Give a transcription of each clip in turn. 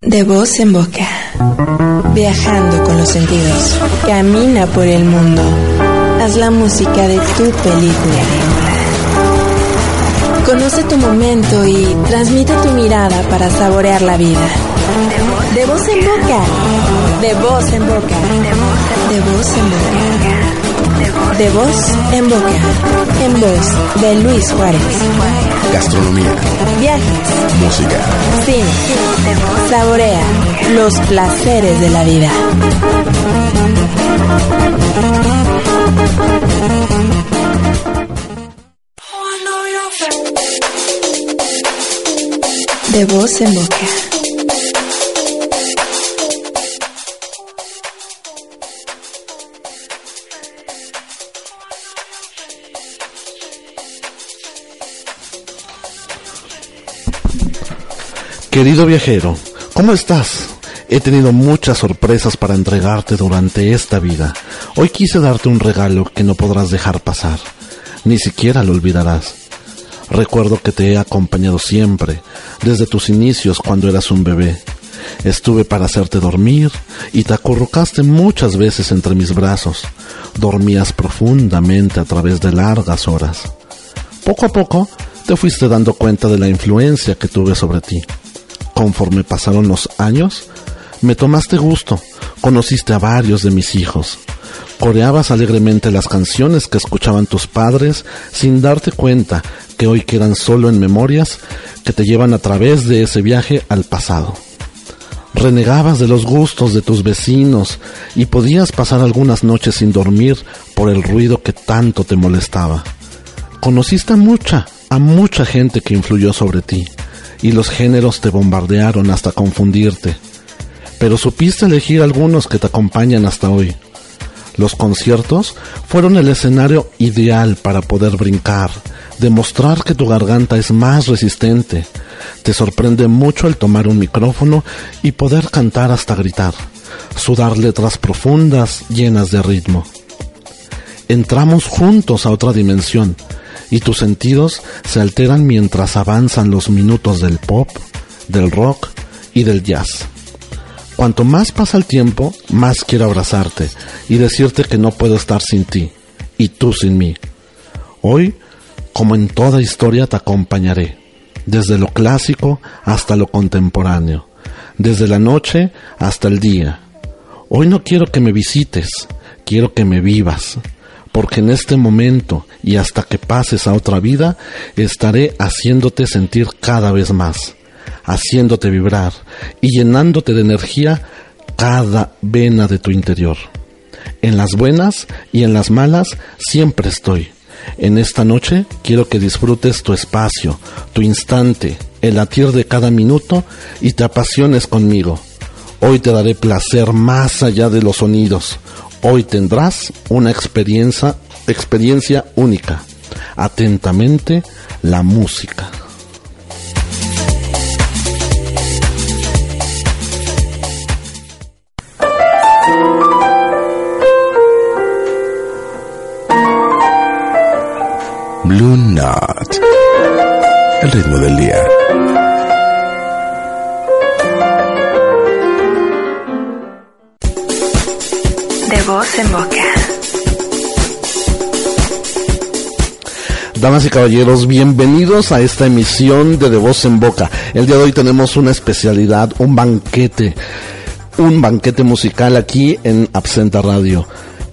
De voz en boca. Viajando con los sentidos. Camina por el mundo. Haz la música de tu película. Conoce tu momento y transmite tu mirada para saborear la vida. De voz en boca. De voz en boca. De voz en boca. De voz en boca. En voz de Luis Juárez. Gastronomía, Viajes, música, cine, saborea los placeres de la vida. De voz en boca. Querido viajero, ¿cómo estás? He tenido muchas sorpresas para entregarte durante esta vida. Hoy quise darte un regalo que no podrás dejar pasar. Ni siquiera lo olvidarás. Recuerdo que te he acompañado siempre, desde tus inicios cuando eras un bebé. Estuve para hacerte dormir y te acurrucaste muchas veces entre mis brazos. Dormías profundamente a través de largas horas. Poco a poco te fuiste dando cuenta de la influencia que tuve sobre ti. Conforme pasaron los años, me tomaste gusto, conociste a varios de mis hijos. Coreabas alegremente las canciones que escuchaban tus padres sin darte cuenta que hoy quedan solo en memorias que te llevan a través de ese viaje al pasado. Renegabas de los gustos de tus vecinos y podías pasar algunas noches sin dormir por el ruido que tanto te molestaba. Conociste a mucha, a mucha gente que influyó sobre ti y los géneros te bombardearon hasta confundirte. Pero supiste elegir algunos que te acompañan hasta hoy. Los conciertos fueron el escenario ideal para poder brincar, demostrar que tu garganta es más resistente. Te sorprende mucho el tomar un micrófono y poder cantar hasta gritar, sudar letras profundas llenas de ritmo. Entramos juntos a otra dimensión y tus sentidos se alteran mientras avanzan los minutos del pop, del rock y del jazz. Cuanto más pasa el tiempo, más quiero abrazarte y decirte que no puedo estar sin ti y tú sin mí. Hoy, como en toda historia, te acompañaré, desde lo clásico hasta lo contemporáneo, desde la noche hasta el día. Hoy no quiero que me visites, quiero que me vivas, porque en este momento y hasta que pases a otra vida, estaré haciéndote sentir cada vez más, haciéndote vibrar y llenándote de energía cada vena de tu interior. En las buenas y en las malas siempre estoy. En esta noche quiero que disfrutes tu espacio, tu instante, el latir de cada minuto y te apasiones conmigo. Hoy te daré placer más allá de los sonidos. Hoy tendrás una experiencia, experiencia única. Atentamente, la música. Blue Knot. El ritmo del día. Voz en boca. Damas y caballeros, bienvenidos a esta emisión de De Voz en Boca. El día de hoy tenemos una especialidad, un banquete, un banquete musical aquí en Absenta Radio.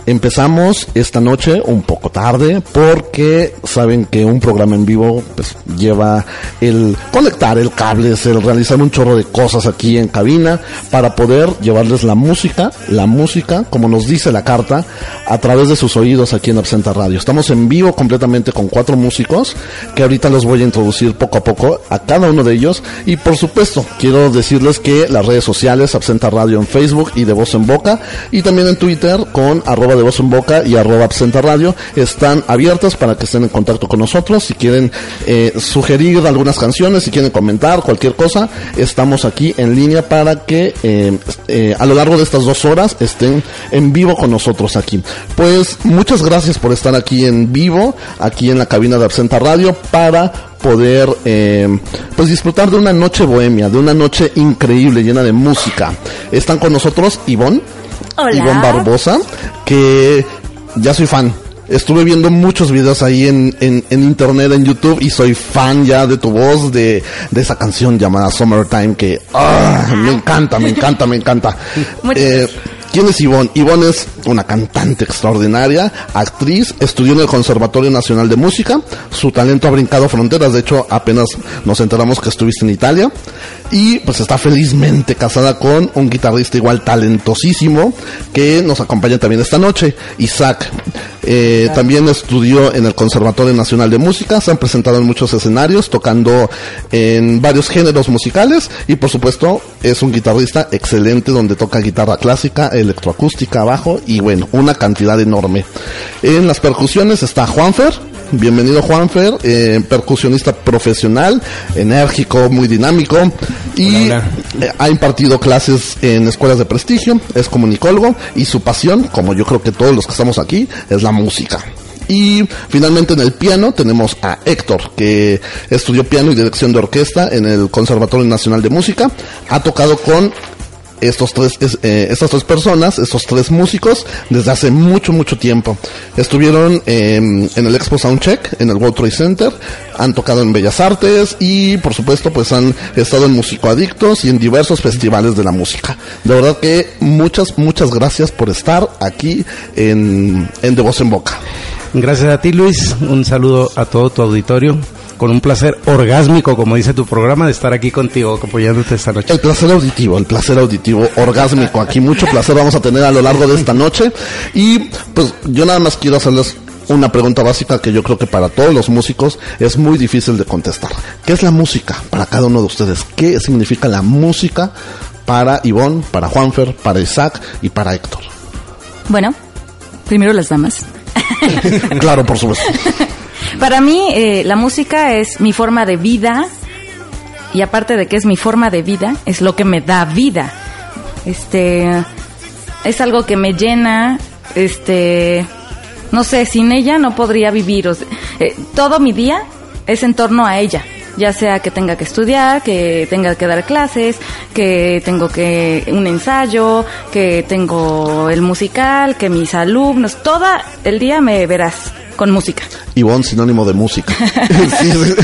Empezamos esta noche un poco tarde porque saben que un programa en vivo pues lleva el conectar el cable, el realizar un chorro de cosas aquí en cabina para poder llevarles la música, la música, como nos dice la carta, a través de sus oídos aquí en Absenta Radio. Estamos en vivo completamente con cuatro músicos que ahorita los voy a introducir poco a poco a cada uno de ellos y por supuesto quiero decirles que las redes sociales Absenta Radio en Facebook y de voz en boca y también en Twitter con arroba de voz en boca y arroba absenta radio están abiertas para que estén en contacto con nosotros si quieren eh, sugerir algunas canciones si quieren comentar cualquier cosa estamos aquí en línea para que eh, eh, a lo largo de estas dos horas estén en vivo con nosotros aquí pues muchas gracias por estar aquí en vivo aquí en la cabina de absenta radio para poder pues disfrutar de una noche bohemia, de una noche increíble, llena de música. Están con nosotros Ivonne, Hola. Ivonne Barbosa, que ya soy fan. Estuve viendo muchos videos ahí en, en, en internet, en YouTube, y soy fan ya de tu voz, de, de esa canción llamada Summertime, que ah, me encanta, me encanta, me encanta. Eh, ¿Quién es Ivonne? Ivonne es una cantante extraordinaria, actriz, estudió en el Conservatorio Nacional de Música, su talento ha brincado fronteras, de hecho apenas nos enteramos que estuviste en Italia, y pues está felizmente casada con un guitarrista igual talentosísimo que nos acompaña también esta noche, Isaac. Eh, también estudió en el Conservatorio Nacional de Música, se han presentado en muchos escenarios, tocando en varios géneros musicales y por supuesto es un guitarrista excelente donde toca guitarra clásica, electroacústica, bajo y bueno, una cantidad enorme. En las percusiones está Juanfer, bienvenido Juanfer, eh, percusionista profesional, enérgico, muy dinámico y Hola, eh, ha impartido clases en escuelas de prestigio, es comunicólogo y su pasión, como yo creo que todos los que estamos aquí, es la música. Y finalmente en el piano tenemos a Héctor, que estudió piano y dirección de orquesta en el Conservatorio Nacional de Música. Ha tocado con estos tres, es- eh, estas tres personas, estos tres músicos, desde hace mucho, mucho tiempo. Estuvieron eh, en el Expo Soundcheck, en el World Trade Center, han tocado en Bellas Artes y, por supuesto, pues han estado en Musicoadictos y en diversos festivales de la música. De verdad que muchas, muchas gracias por estar aquí en, en De Voz en Boca. Gracias a ti, Luis. Un saludo a todo tu auditorio. Con un placer orgásmico, como dice tu programa, de estar aquí contigo, apoyándote esta noche. El placer auditivo, el placer auditivo orgásmico. Aquí mucho placer vamos a tener a lo largo de esta noche. Y pues yo nada más quiero hacerles una pregunta básica que yo creo que para todos los músicos es muy difícil de contestar. ¿Qué es la música para cada uno de ustedes? ¿Qué significa la música para Ivonne, para Juanfer, para Isaac y para Héctor? Bueno, primero las damas. claro, por supuesto. Para mí, eh, la música es mi forma de vida. Y aparte de que es mi forma de vida, es lo que me da vida. Este. Es algo que me llena. Este. No sé, sin ella no podría vivir. o eh, todo mi día es en torno a ella. Ya sea que tenga que estudiar, que tenga que dar clases, que tengo que un ensayo, que tengo el musical, que mis alumnos, todo el día me verás con música. Ivonne, sinónimo de música. Sí, sí.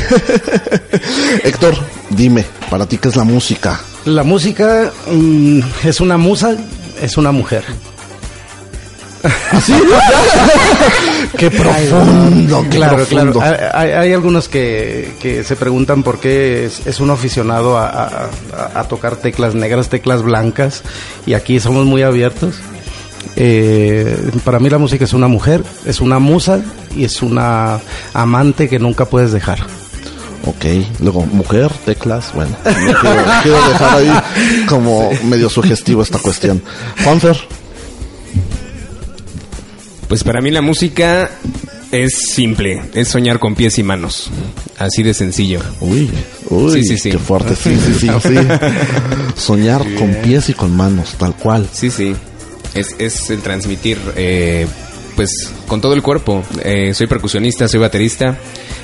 Héctor, dime, para ti, ¿qué es la música? La música mm, es una musa, es una mujer. ¿Así? qué profundo, qué Claro, profundo. claro. Hay, algunos que, que se preguntan por qué es, es un aficionado a, a- a- a tocar teclas negras, teclas blancas, y aquí somos muy abiertos. Eh, para mí la música es una mujer, es una musa y es una amante que nunca puedes dejar. Ok, luego mujer, teclas, bueno, no quiero, quiero dejar ahí como medio sugestivo esta cuestión. Juanfer, Pues para mí la música es simple, es soñar con pies y manos. Así de sencillo. uy, uy, Sí, sí, sí. qué fuerte, sí, sí, sí, sí. Soñar con pies y con manos, tal cual. Sí, sí. Es, es el transmitir, eh, pues, con todo el cuerpo. Eh, soy percusionista, soy baterista,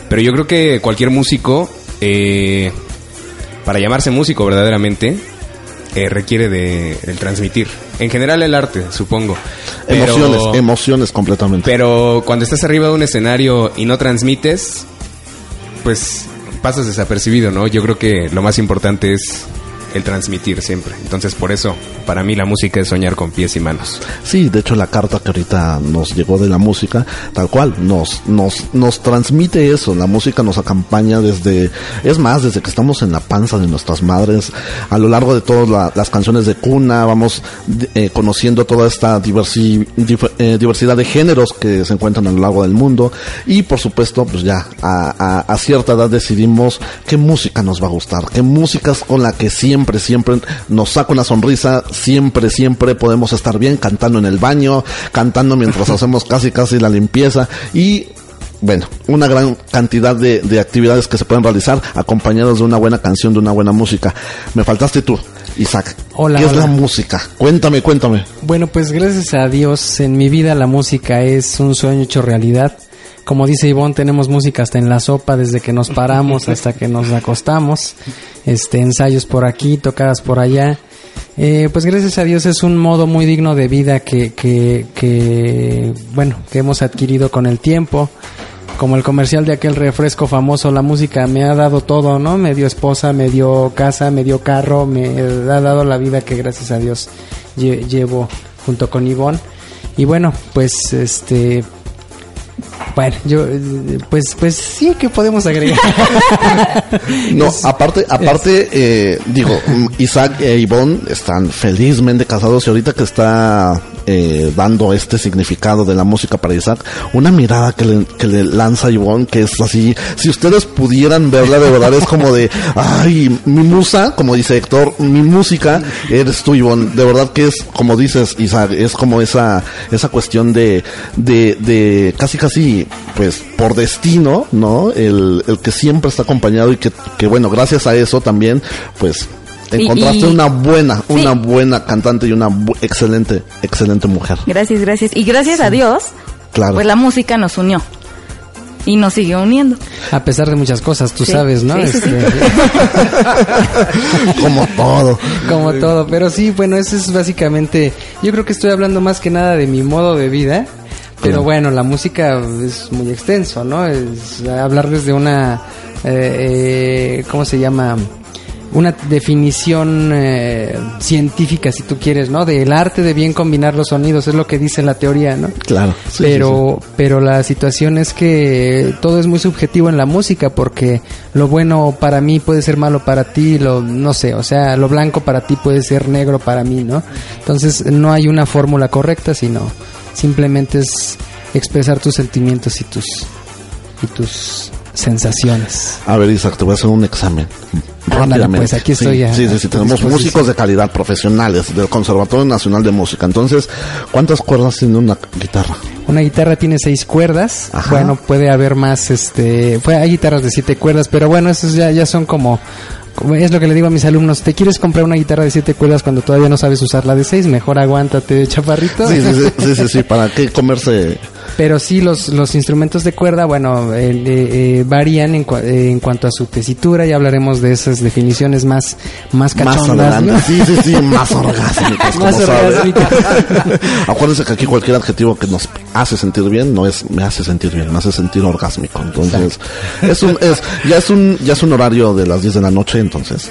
pero yo creo que cualquier músico, eh, para llamarse músico verdaderamente, eh, requiere de, del transmitir. En general el arte, supongo. Pero- Emociones, emociones completamente. Pero cuando estás arriba de un escenario y no transmites, pues pasas desapercibido, ¿no? Yo creo que lo más importante es el transmitir siempre. Entonces, por eso, para mí la música es soñar con pies y manos. Sí, de hecho la carta que ahorita nos llegó de la música, tal cual, nos, nos, nos transmite eso, la música nos acompaña desde, es más, desde que estamos en la panza de nuestras madres, a lo largo de todas la- las canciones de cuna, vamos eh, conociendo toda esta diversi- eh, diversidad de géneros que se encuentran a lo largo del mundo y por supuesto, pues ya a, a- a cierta edad decidimos qué música nos va a gustar, qué música es con la que siempre, siempre nos saca una sonrisa, siempre, siempre podemos estar bien cantando en el baño, cantando mientras hacemos casi, casi la limpieza y bueno, una gran cantidad de, de actividades que se pueden realizar acompañados de una buena canción, de una buena música. Me faltaste tú, Isaac. Hola, ¿Qué es la música? Cuéntame, cuéntame. Bueno, pues gracias a Dios en mi vida la música es un sueño hecho realidad. Como dice Ivonne, tenemos música hasta en la sopa, desde que nos paramos hasta que nos acostamos. Este, ensayos por aquí, tocadas por allá. Eh, pues gracias a Dios es un modo muy digno de vida que, que, que, bueno, que hemos adquirido con el tiempo. Como el comercial de aquel refresco famoso, la música me ha dado todo, ¿no? Me dio esposa, me dio casa, me dio carro, me ha dado la vida que gracias a Dios lle- llevo junto con Ivonne. Y bueno, pues este bueno, yo pues pues sí que podemos agregar. No, aparte, aparte, eh, digo, Isaac e Ivonne están felizmente casados y ahorita que está eh, dando este significado de la música para Isaac, una mirada que le, que le lanza Ivonne que es así, si ustedes pudieran verla de verdad es como de, ay, mi musa, como dice Héctor, mi música eres tú Ivonne, de verdad que es, como dices Isaac, es como esa, esa cuestión de, de, de casi casi, pues, por destino, ¿no? El, el que siempre está acompañado y que, que bueno, gracias a eso también, pues, encontraste y- una buena, Sí. una buena cantante y una bu- excelente, excelente mujer. Gracias, gracias. Y gracias a Dios, Claro. pues la música nos unió. Y nos sigue uniendo. A pesar de muchas cosas, tú Sí, sabes, ¿no? sí, sí, sí. Este, como todo. como todo, pero sí, bueno, eso es básicamente, yo creo que estoy hablando más que nada de mi modo de vida, pero bueno, la música es muy extenso, ¿no? Es hablarles de una, eh, eh, ¿cómo se llama? Una definición eh, científica, si tú quieres, ¿no? Del arte de bien combinar los sonidos, es lo que dice la teoría, ¿no? Claro. Sí, pero pero la situación es que todo es muy subjetivo en la música porque lo bueno para mí puede ser malo para ti lo no sé o sea lo blanco para ti puede ser negro para mí no entonces no hay una fórmula correcta sino simplemente es expresar tus sentimientos y tus y tus sensaciones. A ver, Isaac, te voy a hacer un examen. Ándale, Rápidamente. pues, aquí estoy Sí, a- sí, sí, sí, tenemos músicos de calidad, profesionales, del Conservatorio Nacional de Música. Entonces, ¿cuántas cuerdas tiene una guitarra? Una guitarra tiene seis cuerdas. Ajá. Bueno, puede haber más, este, hay guitarras de siete cuerdas, pero bueno, esos ya, ya son como- es lo que le digo a mis alumnos. ¿Te quieres comprar una guitarra de siete cuerdas cuando todavía no sabes usar la de seis? Mejor aguántate, chaparrito. Sí, sí, sí, sí, ¿para qué comerse? Pero sí, los, los instrumentos de cuerda, bueno, eh, eh, varían en, cua- eh, en cuanto a su tesitura. Ya hablaremos de esas definiciones más, más Más cachondas. adelante. ¿no? Sí, sí, sí, más orgásmicas, como Más orgásmicas. Acuérdense que aquí cualquier adjetivo que nos hace sentir bien no es me hace sentir bien, me hace sentir orgásmico. Entonces, es un, es, ya es un, ya es un horario de las 10 de la noche, entonces.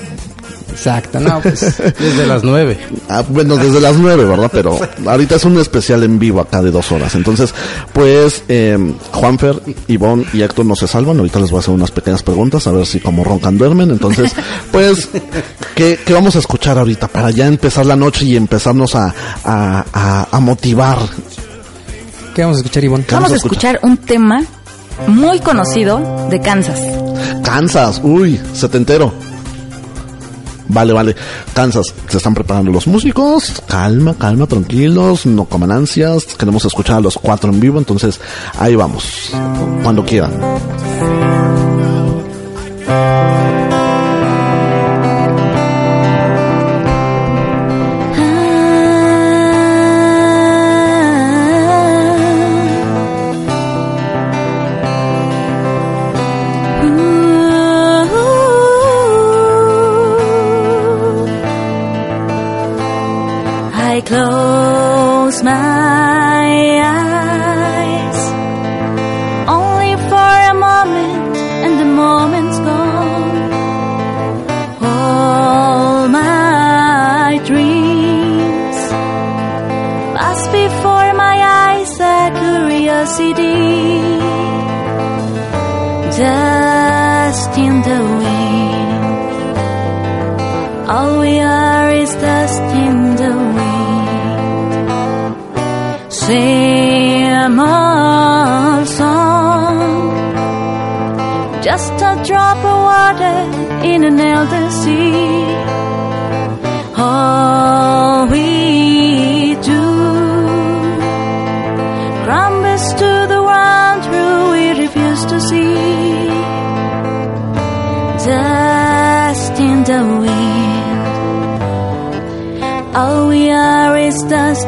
Exacto, no, pues. Desde las nueve. Ah, bueno, desde las 9, ¿verdad? Pero ahorita es un especial en vivo acá de dos horas. Entonces, pues, eh, Juanfer, Ivonne y Héctor no se salvan. Ahorita les voy a hacer unas pequeñas preguntas, a ver si como roncan duermen. Entonces, pues, ¿qué, qué vamos a escuchar ahorita para ya empezar la noche y empezarnos a, a, a, a motivar? ¿Qué vamos a escuchar, Ivonne? ¿Qué Vamos a escuchar un tema muy conocido de Kansas. Kansas, uy, setentero. Vale, vale. Kansas, se están preparando los músicos. Calma, calma, tranquilos, no coman ansias. Queremos escuchar a los cuatro en vivo, entonces ahí vamos. Cuando quieran. Close my in an elder sea. All we do crumbles to the ground through we refuse to see dust in the wind. All we are is dust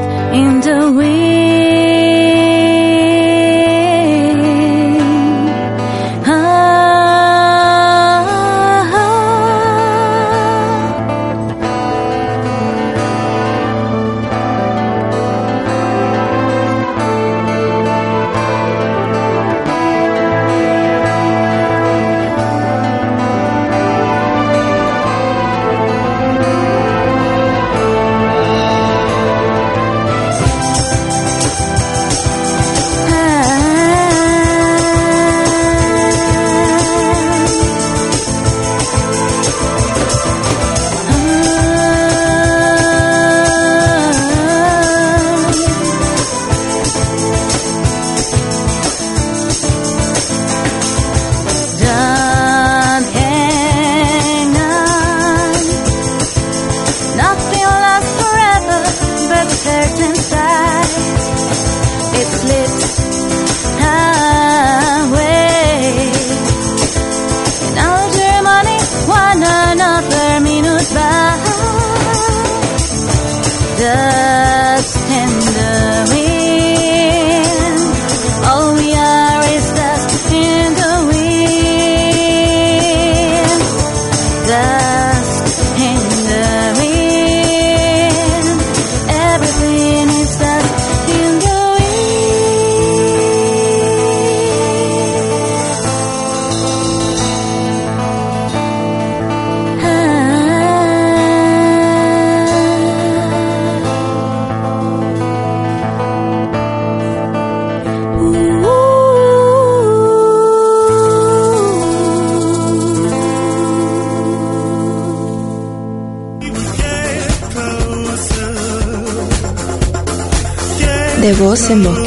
voz en boca.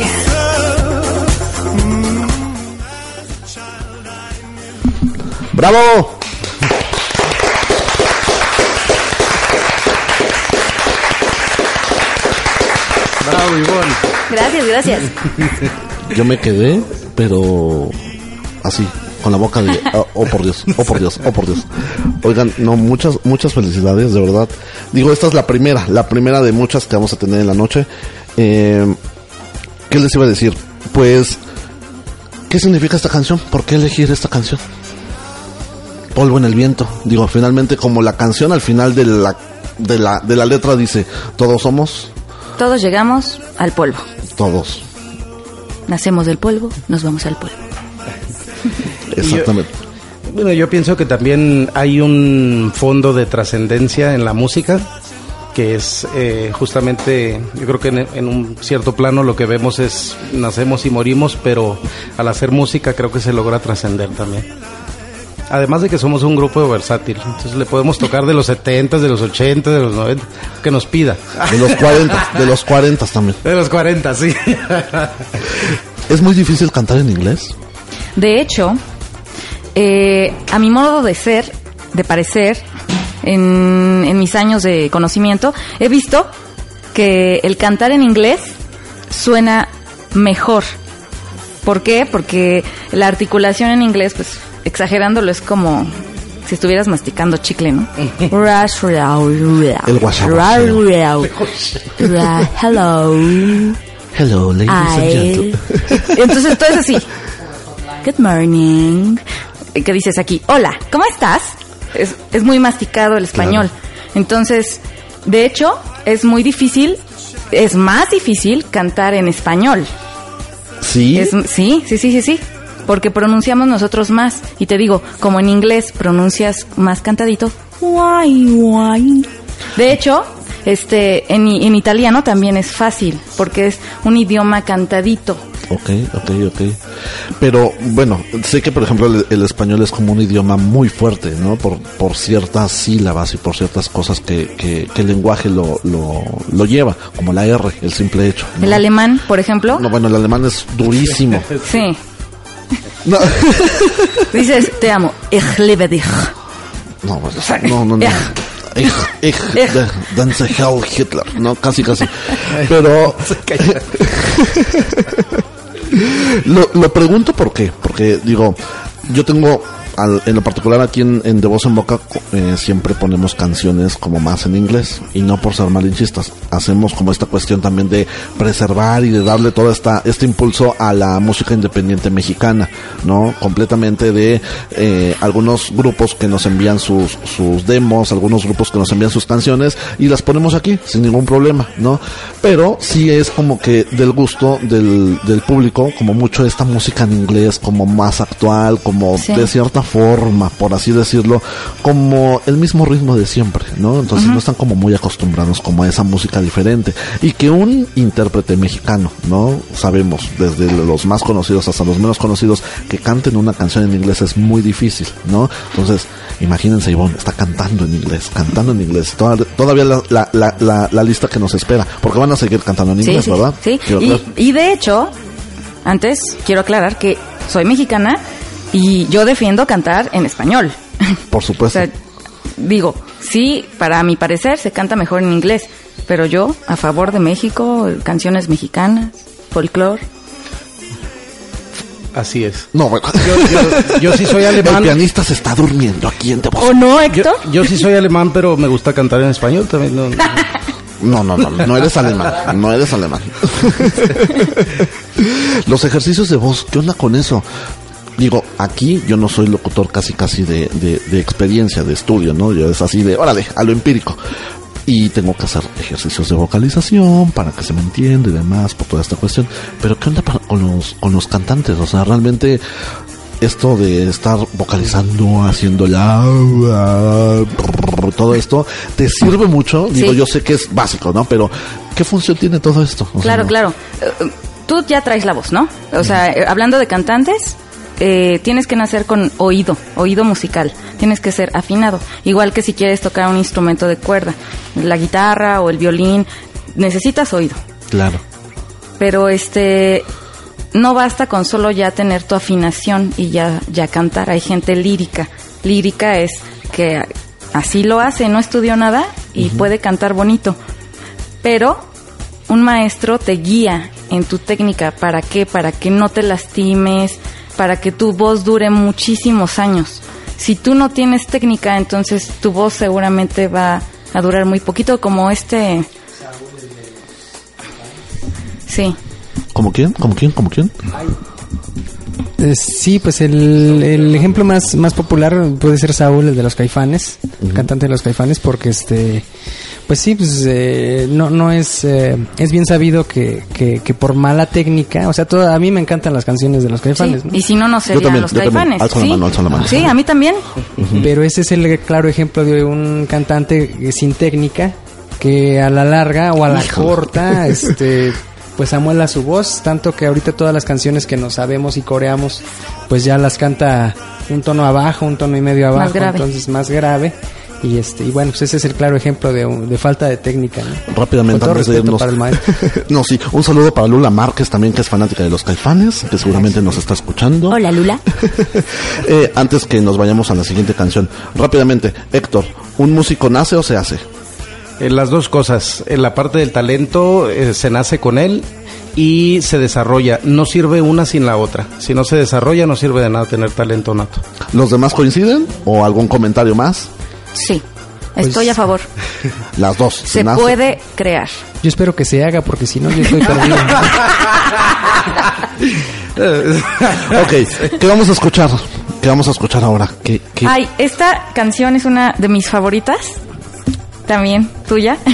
¡Bravo! Bravo, Ivonne. Gracias, gracias. Yo me quedé, pero así, con la boca de, oh, oh, por Dios, oh por Dios, oh por Dios. Oigan, no, muchas, muchas felicidades, de verdad. Digo, esta es la primera, la primera de muchas que vamos a tener en la noche. Eh, ¿Qué les iba a decir? Pues, ¿qué significa esta canción? ¿Por qué elegir esta canción? Polvo en el viento. Digo, finalmente, como la canción al final de la, de la, de la letra dice, todos somos, Todos llegamos al polvo. todos. Nacemos del polvo, nos vamos al polvo. Exactamente. Bueno, yo pienso que también hay un fondo de trascendencia en la música, que es eh, justamente, yo creo que en, en un cierto plano lo que vemos es nacemos y morimos, pero al hacer música creo que se logra trascender también. Además de que somos un grupo versátil, entonces le podemos tocar de los 70, de los 80, de los 90, que nos pida. De los 40, de los 40 también. De los 40, sí. ¿Es muy difícil cantar en inglés? De hecho, eh, a mi modo de ser, de parecer, en, en mis años de conocimiento, he visto que el cantar en inglés suena mejor. ¿Por qué? Porque la articulación en inglés, pues exagerándolo, es como si estuvieras masticando chicle, ¿no? El Hello. Hello, ladies and gentlemen. Entonces todo es así. Good morning. ¿Qué dices aquí? Hola, ¿cómo estás? Es, es muy masticado el español. Entonces, de hecho, es muy difícil, es más difícil cantar en español. Sí, Es- sí, sí, sí, sí, sí. Porque pronunciamos nosotros más. Y te digo, como en inglés pronuncias más cantadito. Guay, guay. De hecho, este, en, en italiano también es fácil, porque es un idioma cantadito. Ok, ok, ok. Pero bueno, sé que por ejemplo el, el español es como un idioma muy fuerte, ¿no? Por, por ciertas sílabas y por ciertas cosas que, que, que el lenguaje lo, lo, lo lleva, como la R, el simple hecho. ¿no? El alemán, por ejemplo, No, bueno, el alemán es durísimo. sí. No, Dices, te amo. Ich liebe dich. no, no, no, no. Ich, ich, danse Hell Hitler, no, casi, casi. Pero lo, lo pregunto por qué, porque digo, yo tengo, al- en lo particular aquí en, en De Voz en Boca, eh, siempre ponemos canciones como más en inglés, y no por ser malinchistas, hacemos como esta cuestión también de preservar y de darle todo esta, este impulso a la música independiente mexicana, ¿no? Completamente de eh, algunos grupos que nos envían sus, sus demos, algunos grupos que nos envían sus canciones, y las ponemos aquí, sin ningún problema, ¿no? Pero sí es como que del gusto del, del público, como mucho esta música en inglés, como más actual, como Sí. de cierta forma, por así decirlo, como el mismo ritmo de siempre, ¿no? Entonces no están como muy acostumbrados como a esa música diferente. Y que un intérprete mexicano, ¿no? Sabemos, desde los más conocidos hasta los menos conocidos, que canten una canción en inglés es muy difícil, ¿no? Entonces, imagínense, Ivonne, está cantando en inglés, cantando en inglés. Toda- todavía la, la, la, la, la lista que nos espera, porque van a seguir cantando en Sí, inglés, sí, ¿verdad? sí. Y, creer. y de hecho, antes quiero aclarar que soy mexicana y yo defiendo cantar en español. Por O supuesto. sea, digo, sí, para mi parecer se canta mejor en inglés, pero yo a favor de México, canciones mexicanas, folclore. Así es. no, bueno. Yo, yo sí soy El alemán. pianista se está durmiendo aquí en Voz. ¿O no, Yo, Héctor? yo sí soy alemán, pero me gusta cantar en español también. no- No, no, no, no eres alemán, no eres alemán. Los ejercicios de voz, ¿qué onda con eso? Digo, aquí yo no soy locutor casi casi de, de, de experiencia, de estudio, ¿no? Yo es así de, órale, a lo empírico. Y tengo que hacer ejercicios de vocalización para que se me entienda y demás por toda esta cuestión. Pero ¿qué onda para- con los, con los cantantes? O sea, realmente esto de estar vocalizando, haciendo ya todo esto, ¿te sirve mucho? Digo, Sí. yo sé que es básico, ¿no? Pero ¿qué función tiene todo esto? O Claro, claro. Eh, Tú ya traes la voz, ¿no? O sea, hablando de cantantes, eh, tienes que nacer con oído, oído musical. Tienes que ser afinado. Igual que si quieres tocar un instrumento de cuerda, la guitarra o el violín, necesitas oído. Claro. Pero este no basta con solo ya tener tu afinación y ya ya cantar. Hay gente lírica. Lírica es que así lo hace, no estudió nada y puede cantar bonito. Pero un maestro te guía en tu técnica. ¿Para qué? Para que no te lastimes, para que tu voz dure muchísimos años. Si tú no tienes técnica, entonces tu voz seguramente va a durar muy poquito, como este... Sí. ¿Como quién? ¿Como quién? ¿Como quién? Eh, sí, pues el, el ejemplo más, más popular puede ser Saúl, el de los Caifanes, el cantante de los Caifanes, porque este, pues sí, pues eh, no, no es, eh, es bien sabido que, que, que por mala técnica, o sea, todo, a mí me encantan las canciones de los Caifanes, Sí, ¿no? Y si no, no serían también, los yo también. caifanes. Alzo la ¿sí? mano, alzo la mano. Sí, a mí también. Pero ese es el claro ejemplo de un cantante eh, sin técnica que a la larga o a la Híjole. corta, este, pues amuela su voz, tanto que ahorita todas las canciones que nos sabemos y coreamos, pues ya las canta un tono abajo, un tono y medio abajo, grave. entonces más grave. Y este, y bueno, pues ese es el claro ejemplo de, falta de técnica, ¿no? Rápidamente antes de irnos. para el maestro. no, sí, un saludo para Lula Márquez también, que es fanática de los caifanes, que seguramente nos está escuchando. Hola, Lula. Eh, antes que nos vayamos a la siguiente canción, rápidamente, Héctor, ¿un músico nace o se hace? Eh, las dos cosas. En la parte del talento eh, se nace con él y se desarrolla. No sirve una sin la otra. Si no se desarrolla, no sirve de nada tener talento nato. ¿Los demás coinciden? ¿O algún comentario más? Sí, estoy a favor. Las dos. Se nace. puede crear. Yo espero que se haga porque si no yo estoy perdido. Ok, ¿qué vamos a escuchar? ¿Qué vamos a escuchar ahora? ¿Qué, qué? Ay, esta canción es una de mis favoritas. También tuya.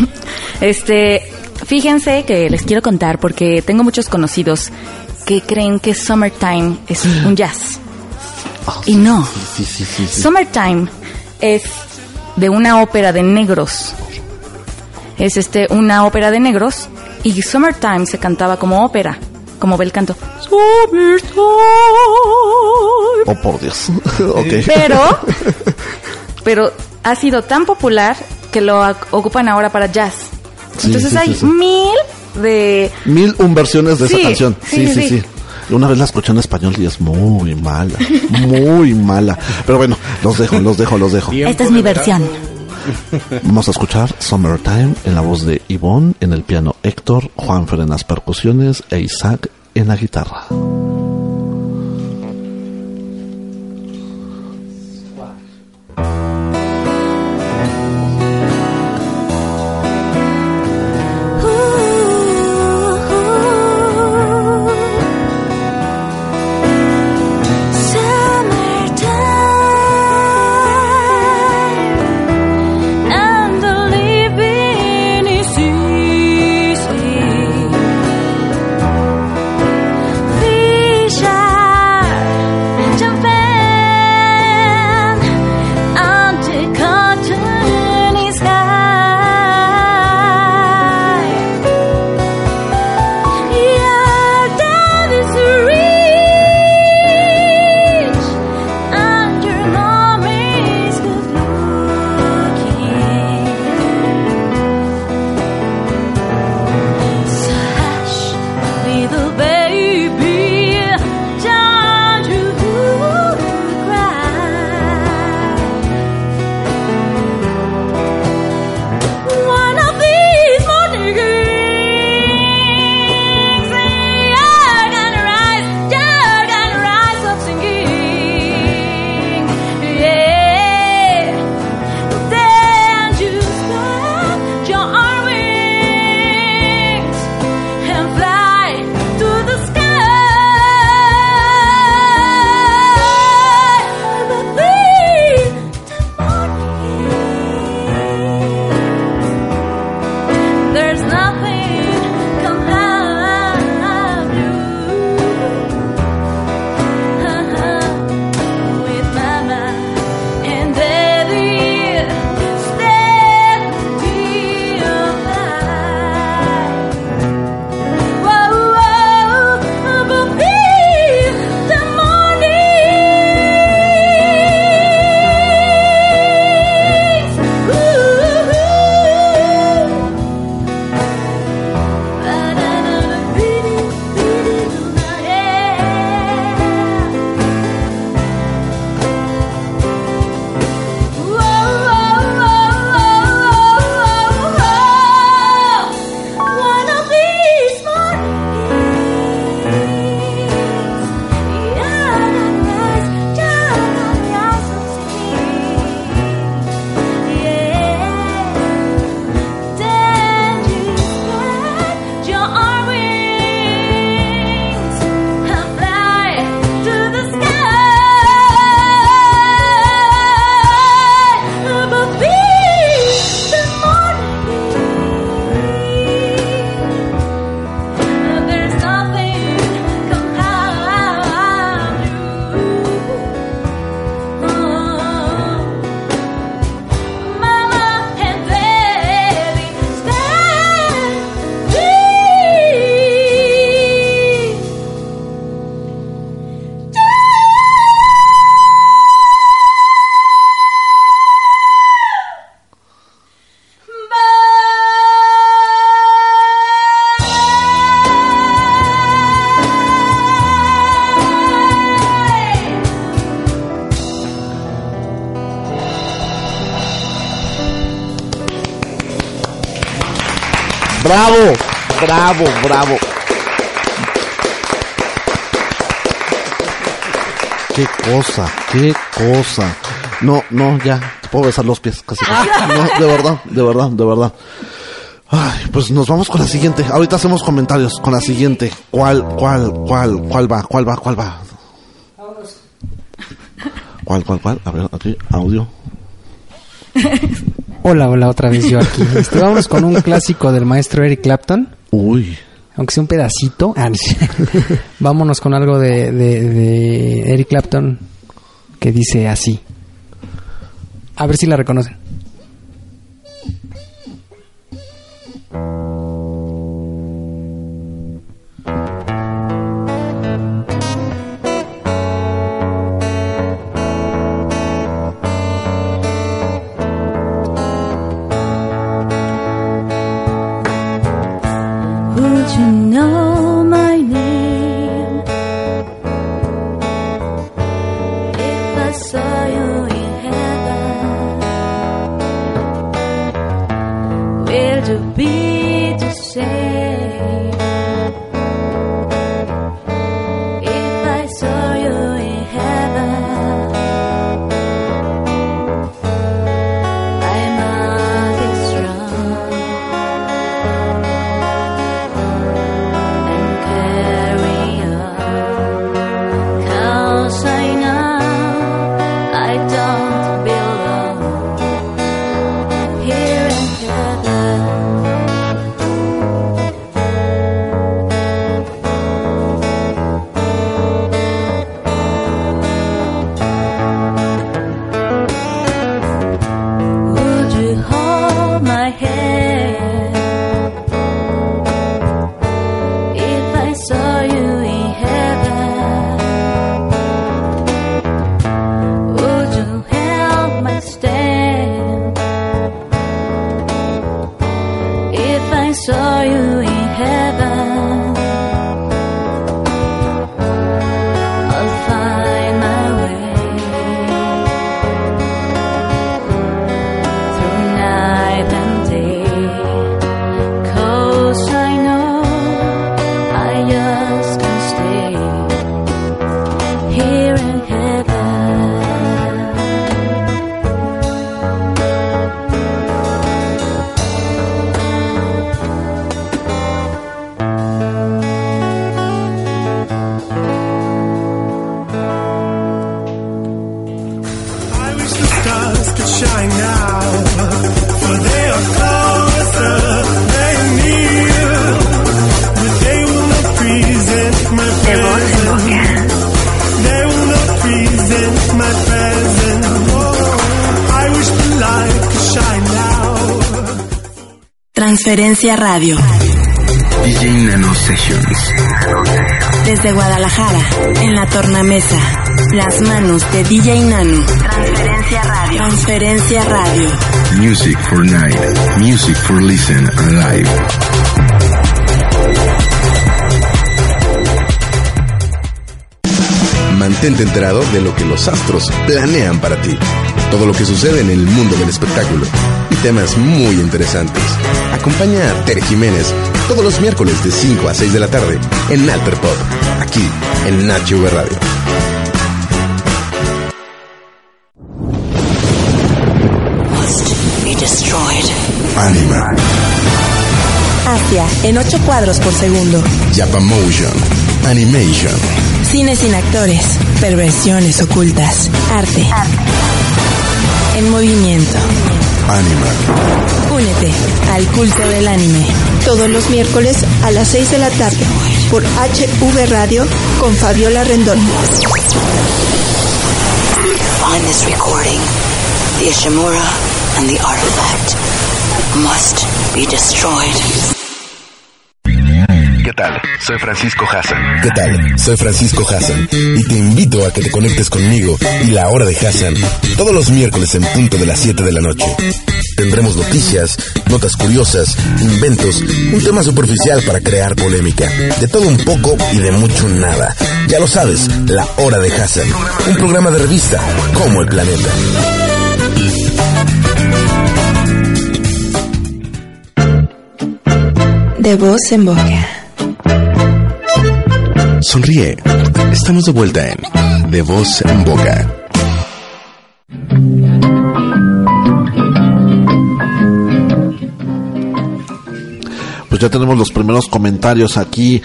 Este, fíjense que les quiero contar porque tengo muchos conocidos que creen que Summertime es un jazz. Y no. Sí, sí, sí, sí. Summertime es de una ópera de negros. Es este una ópera de negros y Summertime se cantaba como ópera, como ve el canto. Summertime. Oh, por Dios. Pero pero ha sido tan popular que lo ac- ocupan ahora para jazz. Sí, Entonces sí, hay sí, sí. mil de Mil un versiones de esa canción. Sí, sí, sí, sí. sí. Una vez la escuché en español y es muy mala. Muy mala. Pero bueno, los dejo, los dejo, los dejo. Esta es mi versión. Vamos a escuchar Summertime en la voz de Yvonne, en el piano Héctor, Juanfer en las percusiones e Isaac en la guitarra. Bravo, bravo, bravo. Qué cosa, qué cosa. No, no, ya, te puedo besar los pies casi. casi. No, de verdad, de verdad, de verdad. Ay, pues nos vamos con la siguiente. Ahorita hacemos comentarios con la siguiente. ¿Cuál, cuál, cuál, cuál va, cuál va, cuál va? ¿Cuál, cuál, cuál? A ver, aquí, audio. Hola, hola, otra vez yo aquí. Este, vámonos con un clásico del maestro Eric Clapton. Uy, Aunque sea un pedacito. Ah, vámonos con algo de, de, de Eric Clapton que dice así. A ver si la reconocen. Transferencia Radio. DJ Nano Sessions. Desde Guadalajara, en la tornamesa. Las manos de DJ Nano. Transferencia Radio. Transferencia Radio. Music for night. Music for listen and live. Mantente enterado de lo que los astros planean para ti. Todo lo que sucede en el mundo del espectáculo. Y temas muy interesantes. Acompaña a Tere Jiménez todos los miércoles de 5 a 6 de la tarde en Alter Pop. Aquí en Nacho V Radio. Be destroyed. Anima. Asia, en 8 cuadros por segundo. Japamotion. Animation. Cine sin actores. Perversiones ocultas. Arte. En movimiento. Anima. Únete al culto del anime. Todos los miércoles a las 6 de la tarde por HV Radio con Fabiola Rendón. Find this recording. The Ishimura and the artifact must be destroyed. ¿Qué tal? Soy Francisco Hassan. ¿Qué tal? Soy Francisco Hassan y te invito a que te conectes conmigo y la hora de Hassan todos los miércoles en punto de las 7 de la noche. Tendremos noticias, notas curiosas, inventos, un tema superficial para crear polémica, de todo un poco y de mucho nada. Ya lo sabes, la hora de Hassan, un programa de revista como el planeta. De voz en boca. Sonríe. Estamos de vuelta en De Voz en Boca. Pues ya tenemos los primeros comentarios aquí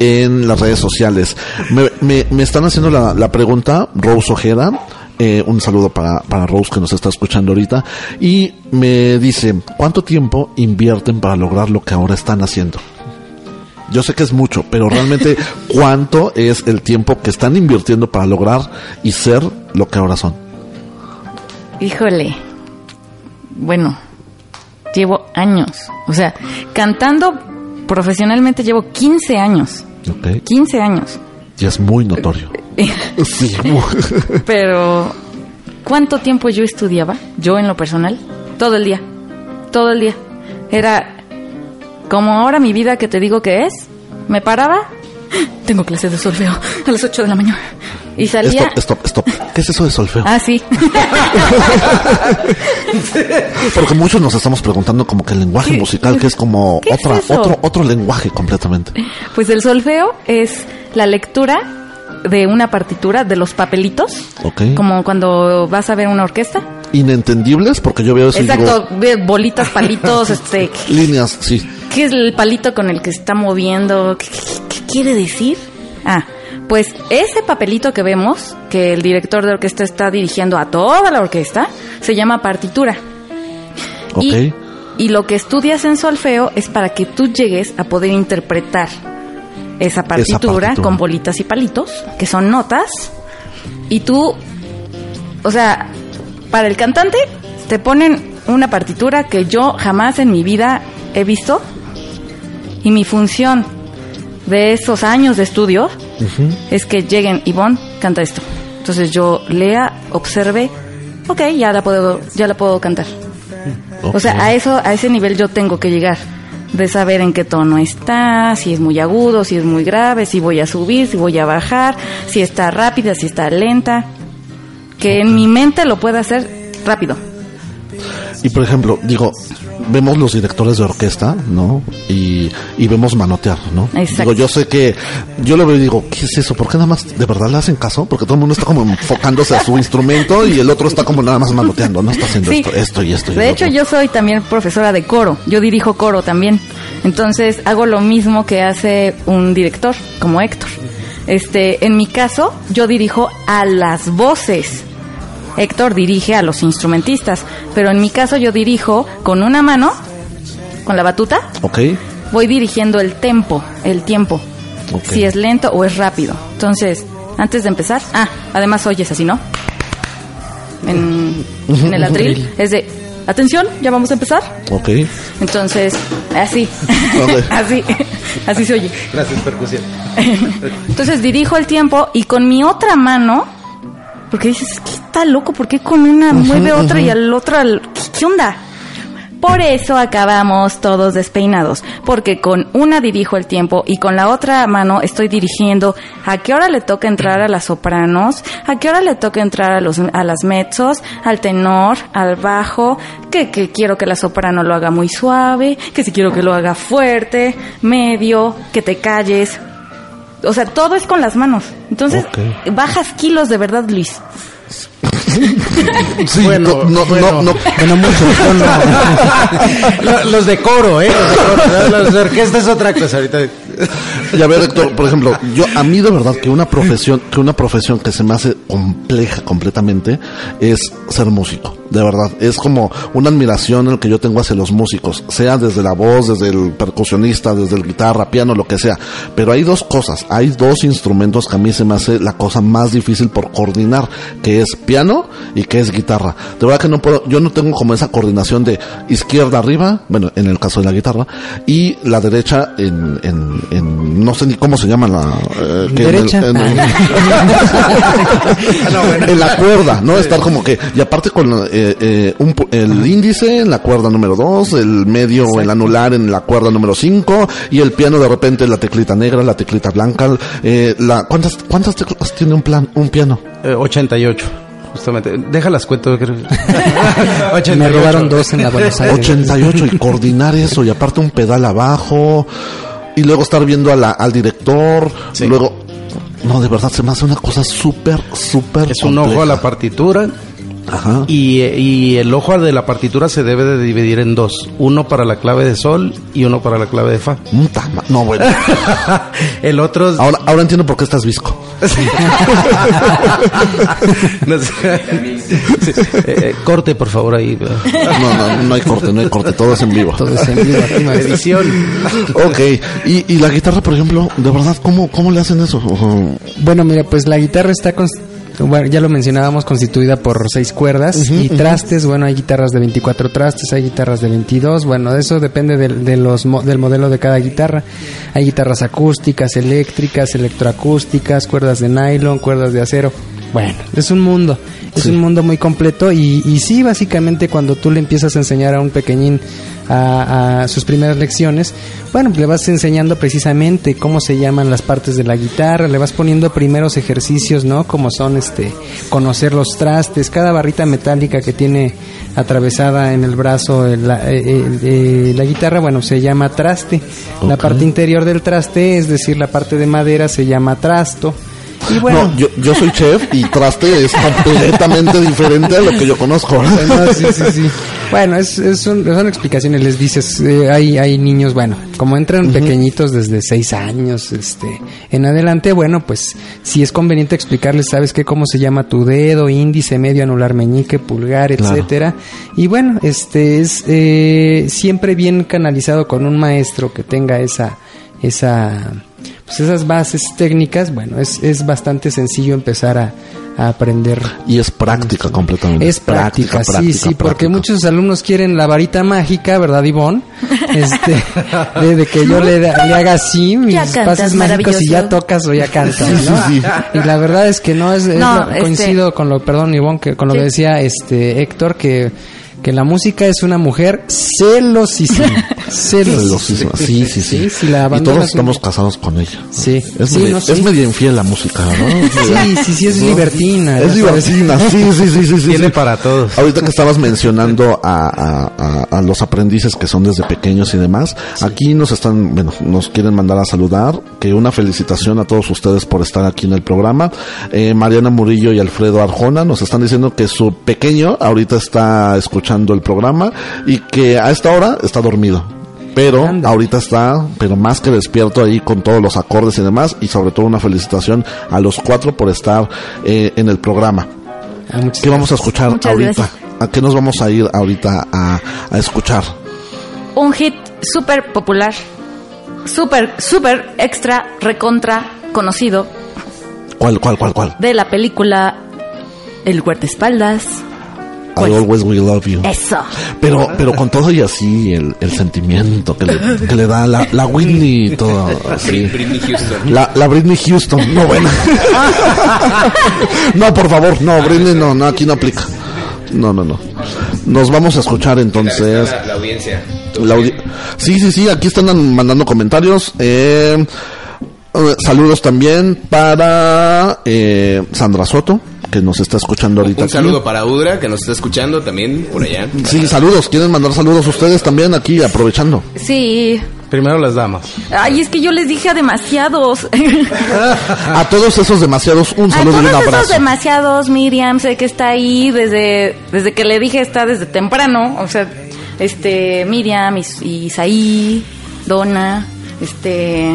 en las redes sociales. Me, me- están haciendo la, la pregunta, Rose Ojeda. eh, un saludo para, para Rose que nos está escuchando ahorita. Y me dice, ¿cuánto tiempo invierten para lograr lo que ahora están haciendo? Yo sé que es mucho, pero realmente cuánto es el tiempo que están invirtiendo para lograr y ser lo que ahora son. Híjole. Bueno, llevo años. O sea, cantando profesionalmente llevo 15 años. ¿Ok? 15 años. Y es muy notorio. Sí. Pero, ¿cuánto tiempo yo estudiaba? Yo en lo personal. Todo el día. Todo el día. Era como ahora mi vida que te digo que es. Me paraba. Tengo clase de solfeo a las 8 de la mañana. Y salía. Stop, stop, stop. ¿Qué es eso de solfeo? Ah, sí. Porque muchos nos estamos preguntando como que el lenguaje musical, que es como ¿Qué es otra, eso? otro, otro lenguaje completamente. Pues el solfeo es la lectura de una partitura, de los papelitos. Ok. Como cuando vas a ver una orquesta. Inentendibles, porque yo veo eso y Exacto, ve bolitas, palitos, este. digo, líneas, sí. ¿Qué es el palito con el que se está moviendo? ¿Qué, qué- qué quiere decir? Ah, pues ese papelito que vemos, que el director de orquesta está dirigiendo a toda la orquesta, se llama partitura. Ok. Y, y lo que estudias en solfeo es para que tú llegues a poder interpretar esa partitura, partitura. con bolitas y palitos, que son notas, y tú, o sea, para el cantante te ponen una partitura que yo jamás en mi vida he visto, y mi función de esos años de estudio es que lleguen, Ivonne, canta esto. Entonces yo lea, observe, ok, ya la puedo, ya la puedo cantar. O sea, a eso, a ese nivel yo tengo que llegar. De saber en qué tono está, si es muy agudo, si es muy grave, si voy a subir, si voy a bajar, si está rápida, si está lenta. Que en mi mente lo pueda hacer rápido. Y por ejemplo, digo, vemos los directores de orquesta, ¿no? Y, y vemos manotear, ¿no? Exacto. Digo, yo sé que, yo lo veo y digo, ¿qué es eso? ¿Por qué nada más de verdad le hacen caso? Porque todo el mundo está como enfocándose a su instrumento y el otro está como nada más manoteando, ¿no? Está haciendo Sí. esto, esto y esto. y De hecho, yo soy también profesora de coro. Yo dirijo coro también. Entonces, hago lo mismo que hace un director, como Héctor. Este, en mi caso, yo dirijo a las voces. Héctor dirige a los instrumentistas, pero en mi caso yo dirijo con una mano, con la batuta, Ok. voy dirigiendo el tempo, el tiempo. Ok. Si es lento o es rápido. Entonces, antes de empezar, ah, además oyes así, ¿no? En, en el atril es de, atención, ya vamos a empezar. Ok. Entonces, así, Ok. así, así se oye. Gracias, percusión. Entonces dirijo el tiempo y con mi otra mano, porque dices, ¿qué está loco? ¿Por qué con una mueve otra y al otro al... ¿Qué, onda? Por eso acabamos todos despeinados, porque con una dirijo el tiempo y con la otra mano estoy dirigiendo a qué hora le toca entrar a las sopranos, a qué hora le toca entrar a, los, a las mezzos, al tenor, al bajo, que, que quiero que la soprano lo haga muy suave, que si quiero que lo haga fuerte, medio, que te calles, o sea, todo es con las manos. Entonces, bajas kilos de verdad, Luis. Sí, Bueno, no, no, bueno. no, no. Bueno, mucho. no, no. Lo- Los de coro, ¿eh? Los de, coro. Los de orquesta es otra cosa. Ahorita. Y a ver, Héctor, por ejemplo, yo a mí de verdad que una profesión, que una profesión que se me hace compleja completamente es ser músico. De verdad, es como una admiración en el que yo tengo hacia los músicos, sea desde la voz, desde el percusionista, desde el guitarra, piano, lo que sea. Pero hay dos cosas, hay dos instrumentos que a mí se me hace la cosa más difícil por coordinar, que es piano y que es guitarra. De verdad que no puedo, yo no tengo como esa coordinación de izquierda arriba, bueno, en el caso de la guitarra, y la derecha en, en, en no sé ni cómo se llama la... eh, en el- Derecha. en el- en la cuerda, ¿no? Estar como que, y aparte con eh, eh, un pu- el índice en la cuerda número 2, el medio, el anular en la cuerda número 5, y el piano de repente la teclita negra, la teclita blanca, eh, la, ¿cuántas, cuántas teclas tiene un plan, un piano? Eh, 88. justamente. Déjalas cuento. creo. Me 88. robaron dos en la Buenos Aires. 88 y coordinar eso y aparte un pedal abajo y luego estar viendo a la- al director, Sí. luego no, de verdad se me hace una cosa súper súper Es un ojo a la partitura Ajá. y, y el ojo de la partitura se debe de dividir en dos. Uno para la clave de sol y uno para la clave de fa. No, bueno. el otro... es- Ahora, ahora entiendo por qué estás visco. No sé. Sí. Eh, eh, corte, por favor, ahí. No, no, no hay corte, no hay corte, todo es en vivo. Todo es en vivo aquí, maestro. Edición. Ok, y, y la guitarra, por ejemplo, de verdad, ¿cómo, cómo le hacen eso? Bueno, mira, pues la guitarra está, cons- bueno, ya lo mencionábamos, constituida por seis cuerdas y trastes. Bueno, hay guitarras de 24 trastes, hay guitarras de 22. Bueno, eso depende del, de los, del modelo de cada guitarra. Hay guitarras acústicas, eléctricas, electroacústicas, cuerdas de nylon, cuerdas de acero. Bueno, es un mundo, es un mundo muy completo y, y sí, básicamente cuando tú le empiezas a enseñar a un pequeñín a, a sus primeras lecciones, bueno, le vas enseñando precisamente cómo se llaman las partes de la guitarra, le vas poniendo primeros ejercicios, ¿no? Como son este conocer los trastes, cada barrita metálica que tiene atravesada en el brazo el- la, eh, eh, eh, la guitarra, bueno, se llama traste. La parte interior del traste, es decir, la parte de madera se llama trasto. Y bueno, No, yo, yo soy chef y traste es completamente diferente a lo que yo conozco. No, sí, sí, sí. Bueno, es, es un- son explicaciones, les dices, eh, hay, hay niños, bueno, como entran pequeñitos desde seis años este, en adelante, bueno, pues si es conveniente explicarles, ¿sabes qué? Cómo se llama tu dedo, índice, medio, anular, meñique, pulgar, Claro. etcétera. Y bueno, este es eh, siempre bien canalizado con un maestro que tenga esa, esa, pues esas bases técnicas, bueno, es, es bastante sencillo empezar a, a aprender Y es práctica completamente. es práctica, sí, sí, porque práctica. muchos alumnos quieren la varita mágica, ¿verdad, Ivonne? Este, de, de que yo le, da- le haga así mis cantas pases mágicos y ya tocas o ya cantas, Sí, sí, ¿no? sí. Y la verdad es que no es, es No, lo- este- coincido con lo, perdón, Ivonne, que con lo que decía este Héctor que que la música es una mujer celosísima, celosísima. Sí, sí, sí. Sí, si la y todos estamos casados con ella. Sí, Es, sí, media, no, sí. es media infiel la música, ¿no? Sí, sí, sí, es libertina. Es divertida, sí, sí, sí, sí, sí. Tiene sí. para todos. Ahorita que estabas mencionando a, a- a- a los aprendices que son desde pequeños y demás, aquí nos están, bueno, nos quieren mandar a saludar, que una felicitación a todos ustedes por estar aquí en el programa. Eh, Mariana Murillo y Alfredo Arjona nos están diciendo que su pequeño ahorita está escuchando el programa y que a esta hora está dormido. Pero Anda. ahorita está, pero más que despierto ahí con todos los acordes y demás, y sobre todo una felicitación a los cuatro por estar eh, en el programa. Ah, muchas ¿Qué vamos a escuchar Muchas ahorita? gracias. ¿A qué nos vamos a ir ahorita a, a escuchar? Un hit súper popular, súper, súper extra, recontra conocido ¿Cuál, cuál, cuál, cuál? de la película El guardaespaldas. I always will love you. Eso. Pero, pero con todo y así, el, el sentimiento que le, que le da la, la Whitney y todo. así. Britney Houston. La, la Britney Houston, no buena. no, por favor, no, Britney no, no, aquí no aplica. No, no, no. Nos vamos a escuchar entonces. La, la audiencia. La audi- sí, sí, sí, aquí están mandando comentarios. Eh, eh, saludos también para eh, Sandra Soto, que nos está escuchando ahorita. Un aquí. saludo para Udra, que nos está escuchando también por allá. Sí, saludos. ¿Quieren mandar saludos ustedes también aquí, aprovechando? Sí. Primero las damas. Ay, es que yo les dije a demasiados. A todos esos demasiados, un A saludo y un todos esos abrazo. demasiados, Miriam, sé que está ahí desde, desde que le dije está desde temprano. O sea, este, Miriam, Is- Isaí, Donna, este,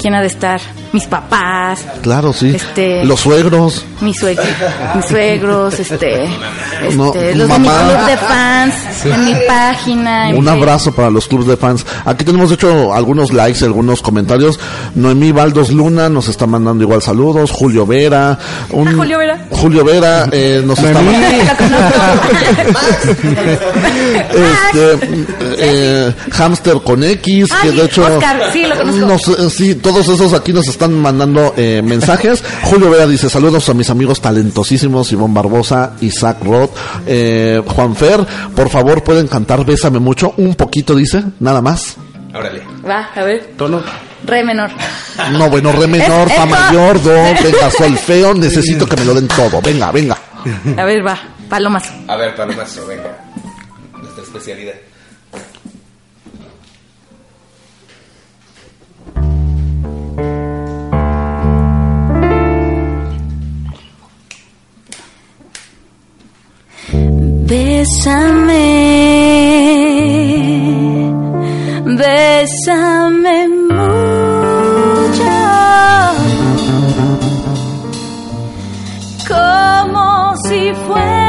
¿quién ha de estar? Mis papás, Claro, sí. Este- Los suegros. mis, sueg- mis suegros, este, No, este, los de mi club de fans, en mi página. en Un mi- abrazo para los clubs de fans. Aquí tenemos hecho algunos likes, algunos comentarios. Noemí Baldos Luna nos está mandando igual saludos. Julio Vera. Un, Ah, Julio Vera. Julio Vera eh, nos está este, eh, Hamster con X, que de hecho, Oscar, sí, lo conozco. nos- sí, todos esos aquí nos están mandando eh, mensajes. Julio Vera dice saludos a mis amigos talentosísimos, Ivonne Barbosa, Isaac Roth, eh, Juan Fer, por favor pueden cantar Bésame mucho, un poquito dice, nada más. Órale. Va, a ver. Tono. Re menor. No, bueno, re menor, fa mayor, do, venga, sol feo, necesito que me lo den todo, venga, venga. A ver, va, palomazo. A ver, palomazo, venga. Nuestra especialidad. Bésame, bésame mucho, como si fuera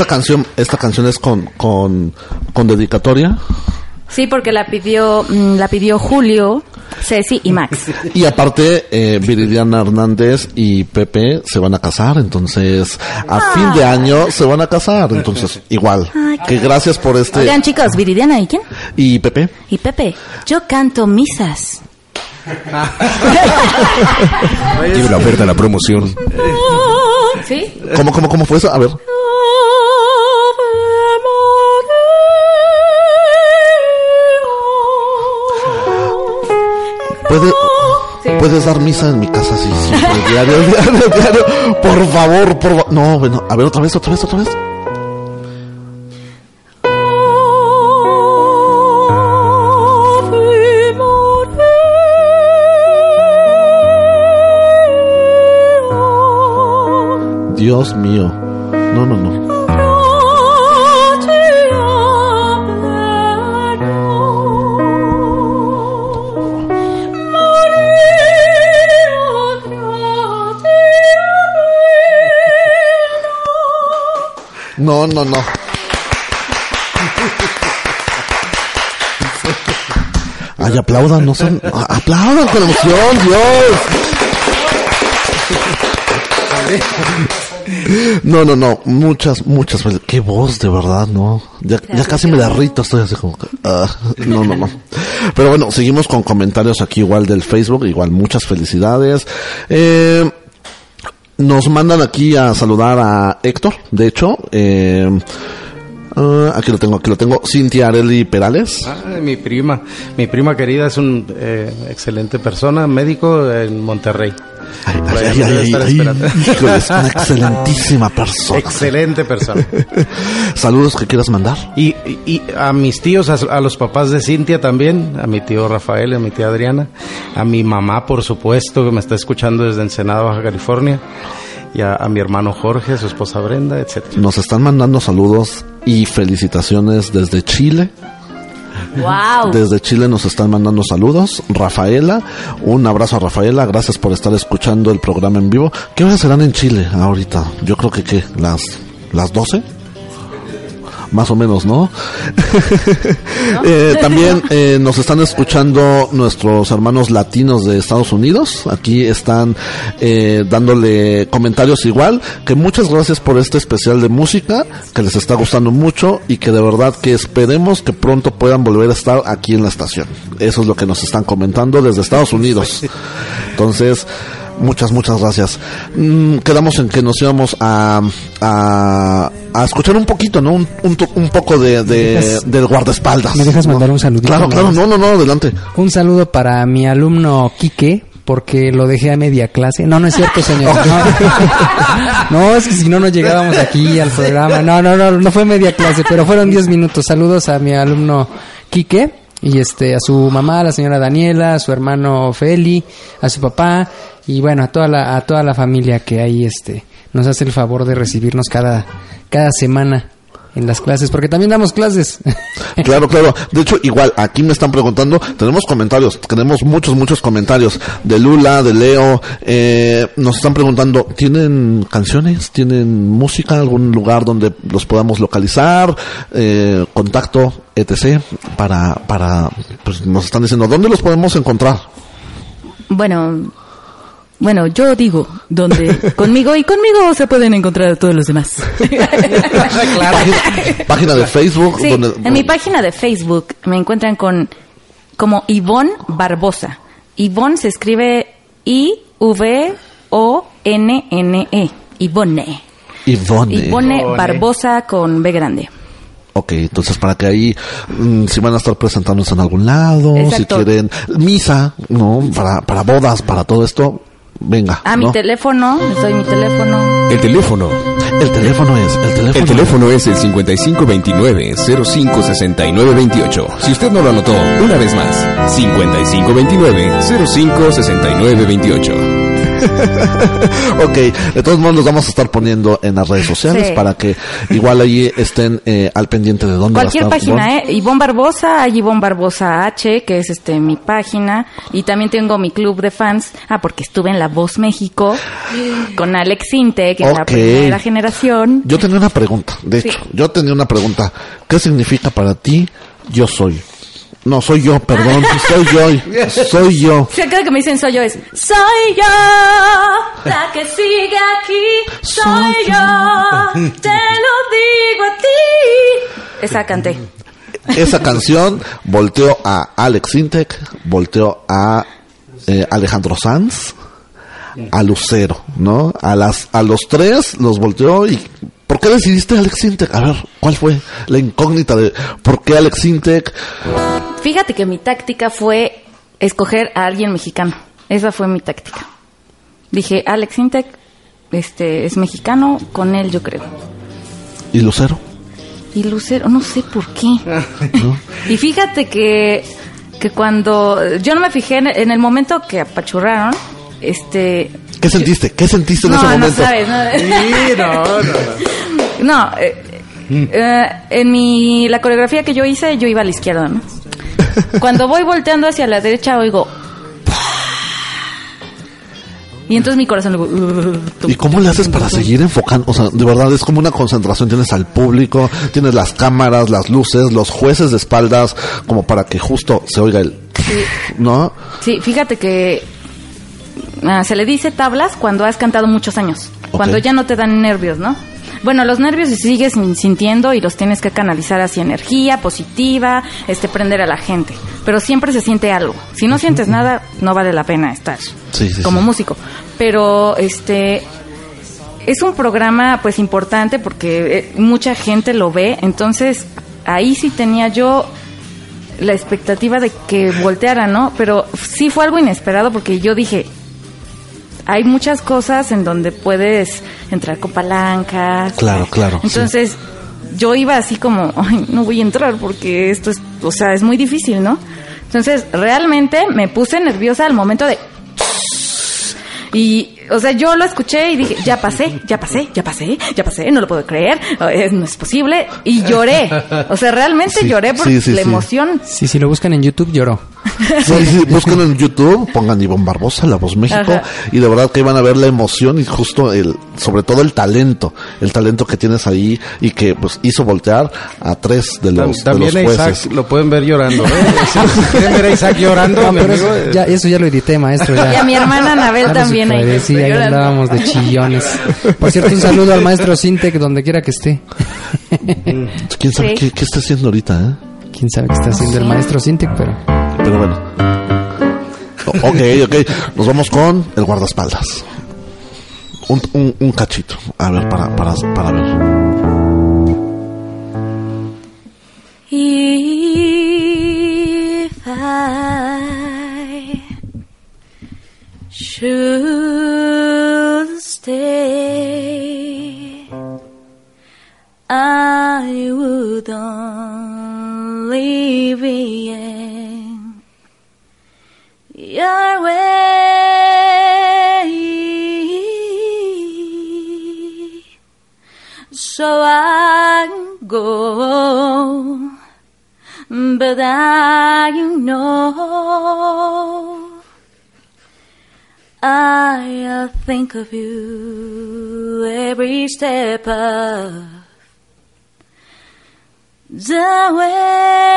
Esta canción, esta canción es con, con, con dedicatoria. Sí, porque la pidió, mm, la pidió Julio, Ceci y Max. Y aparte, eh, Viridiana Hernández y Pepe se van a casar, entonces a fin de año se van a casar, entonces igual. Ay, Que gracias por este. Oigan, chicos, Viridiana, ¿y quién? Y Pepe, Y Pepe, yo canto misas. Lleve la oferta a la promoción. ¿Sí? ¿cómo, cómo, cómo fue eso? A ver. ¿Puede, Puedes dar misa en mi casa, sí, siempre, diario, diario, diario. Por favor, por favor. No, bueno, a ver, otra vez, otra vez, otra vez. Dios mío. No, no, no. Ay, aplaudan, no son. Aplaudan con emoción, Dios. No, no, no. Muchas, muchas veces. Qué voz, de verdad, no. Ya, ya casi me derrito, estoy así como. que, ah, no, no, no. Pero bueno, seguimos con comentarios aquí igual del Facebook. Igual, muchas felicidades. Eh. Nos mandan aquí a saludar a Héctor, de hecho. Eh, ah, aquí lo tengo, aquí lo tengo. Cintia Areli Perales. Ah, mi prima, mi prima querida es un eh, excelente persona, médico en Monterrey. Ay, ay, ay, estar esperando. una excelentísima persona. Excelente persona. Saludos que quieras mandar. Y, y- y a mis tíos, a, a los papás de Cintia también, a mi tío Rafael, a mi tía Adriana, a mi mamá, por supuesto, que me está escuchando desde Ensenada, Baja California, y a, a mi hermano Jorge, a su esposa Brenda, etcétera. Nos están mandando saludos y felicitaciones desde Chile. ¡Wow! Desde Chile nos están mandando saludos. Rafaela, un abrazo a Rafaela. Gracias por estar escuchando el programa en vivo. ¿Qué horas serán en Chile ahorita? Yo creo que ¿qué? las las 12. Más o menos, ¿no? Eh, también eh, nos están escuchando nuestros hermanos latinos de Estados Unidos. Aquí están eh, dándole comentarios igual. Que muchas gracias por este especial de música, que les está gustando mucho y que de verdad que esperemos que pronto puedan volver a estar aquí en la estación. Eso es lo que nos están comentando desde Estados Unidos. Entonces, muchas, muchas gracias. Mm, quedamos en que nos íbamos a, a, a escuchar un poquito, ¿no? Un, un, un poco de, de- dejas- del guardaespaldas. ¿Me dejas ¿no? mandar un saludito Claro, claro, no, no, no, adelante. Un saludo para mi alumno Quique, porque lo dejé a media clase. No, no es cierto, señor. No, No, es que si no, no llegábamos aquí al programa. No, no, no, no fue media clase, pero fueron 10 minutos. Saludos a mi alumno Quique. Y este, a su mamá, la señora Daniela, a su hermano Feli, a su papá, y bueno, a toda la, a toda la familia que ahí este, nos hace el favor de recibirnos cada, cada semana en las clases, porque también damos clases. Claro, claro. De hecho, igual, aquí me están preguntando, tenemos comentarios, tenemos muchos, muchos comentarios de Lula, de Leo, eh, nos están preguntando, ¿tienen canciones? ¿Tienen música? ¿Algún lugar donde los podamos localizar? Eh, contacto, etc. Para, para, pues nos están diciendo, ¿dónde los podemos encontrar? Bueno, bueno, yo digo, donde conmigo y conmigo se pueden encontrar todos los demás. Página, página de Facebook, Sí, donde, en mi página de Facebook me encuentran con como Ivonne Barbosa. Ivonne se escribe I V O N N E. Ivonne. Ivonne. Ivonne Barbosa con B grande. Ok, entonces para que ahí, mm, si van a estar presentándose en algún lado, Exacto. si quieren misa, ¿no? Para, para bodas, para todo esto, venga. A ¿no? mi teléfono, les doy mi teléfono. El teléfono. El teléfono es, el teléfono. El teléfono es el 5529-056928. Si usted no lo anotó, una vez más, 5529-056928. ok, de todos modos los vamos a estar poniendo en las redes sociales Sí. para que igual ahí estén eh, al pendiente de dónde va a Cualquier estar página, Ivonne. ¿eh? Ivonne Barbosa, hay Ivonne Barbosa H, que es este mi página. Y también tengo mi club de fans. Ah, porque estuve en La Voz México con Alex Sinte, que es la primera generación. Yo tenía una pregunta, de Sí. hecho, yo tenía una pregunta. ¿Qué significa para ti yo soy? No, soy yo, perdón, soy yo, soy yo. Si cada que me dicen soy yo es Soy yo la que sigue aquí Soy yo Te lo digo a ti Esa canté. Esa canción volteó a Alex Intec, volteó a eh, Alejandro Sanz, a Lucero, ¿no? A las a los tres los volteó y ¿por qué decidiste Alex Intec? A ver, ¿cuál fue la incógnita de por qué Alex Intec? Fíjate que mi táctica fue escoger a alguien mexicano. Esa fue mi táctica. Dije, Alex Intec este, es mexicano, con él yo creo. y Lucero? Y Lucero, no sé por qué. y fíjate que, que cuando yo no me fijé en, en el momento que apachurraron, este... ¿Qué sentiste? ¿Qué sentiste en no, ese no momento? sabes, no. Sí, no, no, no. No, eh, eh, en mi la coreografía que yo hice, yo iba a la izquierda, ¿no? Cuando voy volteando hacia la derecha, oigo. Y entonces mi corazón luego. ¿Y cómo le haces para seguir enfocando? O sea, de verdad es como una concentración. Tienes al público, tienes las cámaras, las luces, los jueces de espaldas, como para que justo se oiga el... ¿No? Sí, fíjate que ah, se le dice tablas cuando has cantado muchos años, cuando ya no te dan nervios, ¿no? Bueno, los nervios se sigues sin- sintiendo y los tienes que canalizar hacia energía positiva, este prender a la gente, pero siempre se siente algo. Si no sientes nada, no vale la pena estar Sí, sí, como sí. músico. Pero este es un programa pues importante porque eh, mucha gente lo ve, entonces ahí sí tenía yo la expectativa de que volteara, ¿no? Pero sí fue algo inesperado porque yo dije, hay muchas cosas en donde puedes entrar con palancas. Claro, claro, sí. Entonces, yo iba así como, ay, no voy a entrar porque esto es, o sea, es muy difícil, ¿no? Entonces, realmente me puse nerviosa al momento de... Y, o sea, yo lo escuché y dije, ya pasé, ya pasé, ya pasé, ya pasé, no lo puedo creer, eh, no es posible. Y lloré. O sea, realmente Sí, lloré por sí, sí, la sí. emoción. Sí, si lo buscan en YouTube, lloró. Sí, sí, busquen en YouTube, pongan Ivonne Barbosa, La Voz México, Ajá. y de verdad que van a ver la emoción y justo el, sobre todo el talento, el talento que tienes ahí y que pues hizo voltear a tres de los, de También los a Isaac jueces. lo pueden ver llorando. ¿eh? Si quieren ver a Isaac llorando, No, mi pero amigo, eso ya, eso ya lo edité, maestro. Ya. Y a mi hermana Anabel Ya también ahí Sí, ahí llorando. andábamos de chillones. Por cierto, un saludo al maestro Sintec donde quiera que esté. ¿Quién sabe Sí. qué, qué está haciendo ahorita? Eh? Quién sabe qué está haciendo el maestro Sintec, pero Pero bueno. Ok, ok. Nos vamos con el guardaespaldas. Un, un, un cachito. A ver, para, para, para ver. If I should stay, I would only be in your way. So I go, but I know I think of you every step of the way.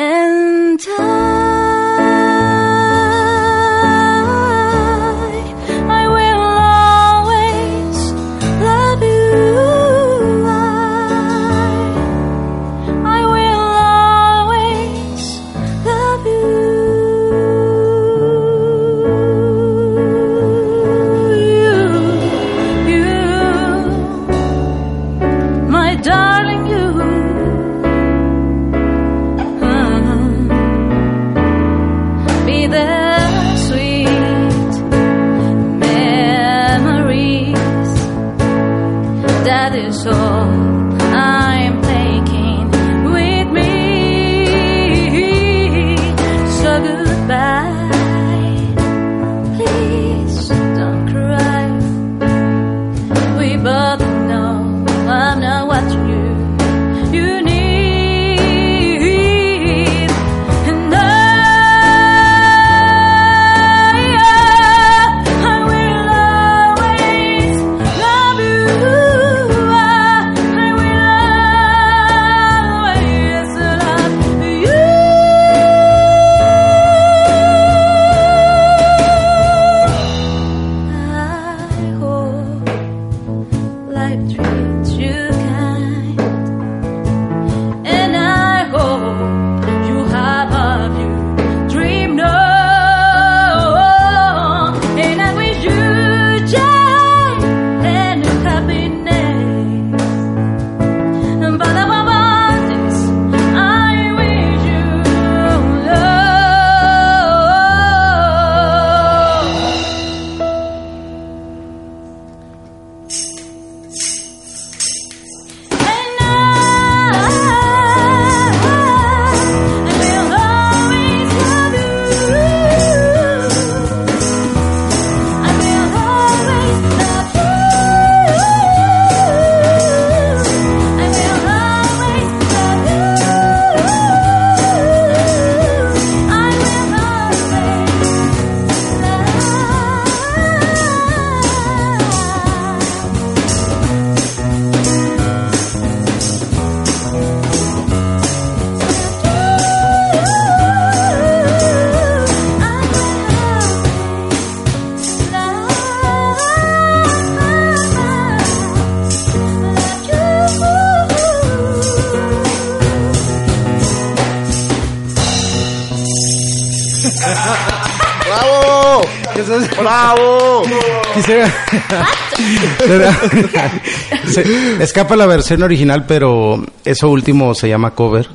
And I, ¡Bravo! Quisiera- Se- escapa la versión original, pero eso último se llama cover.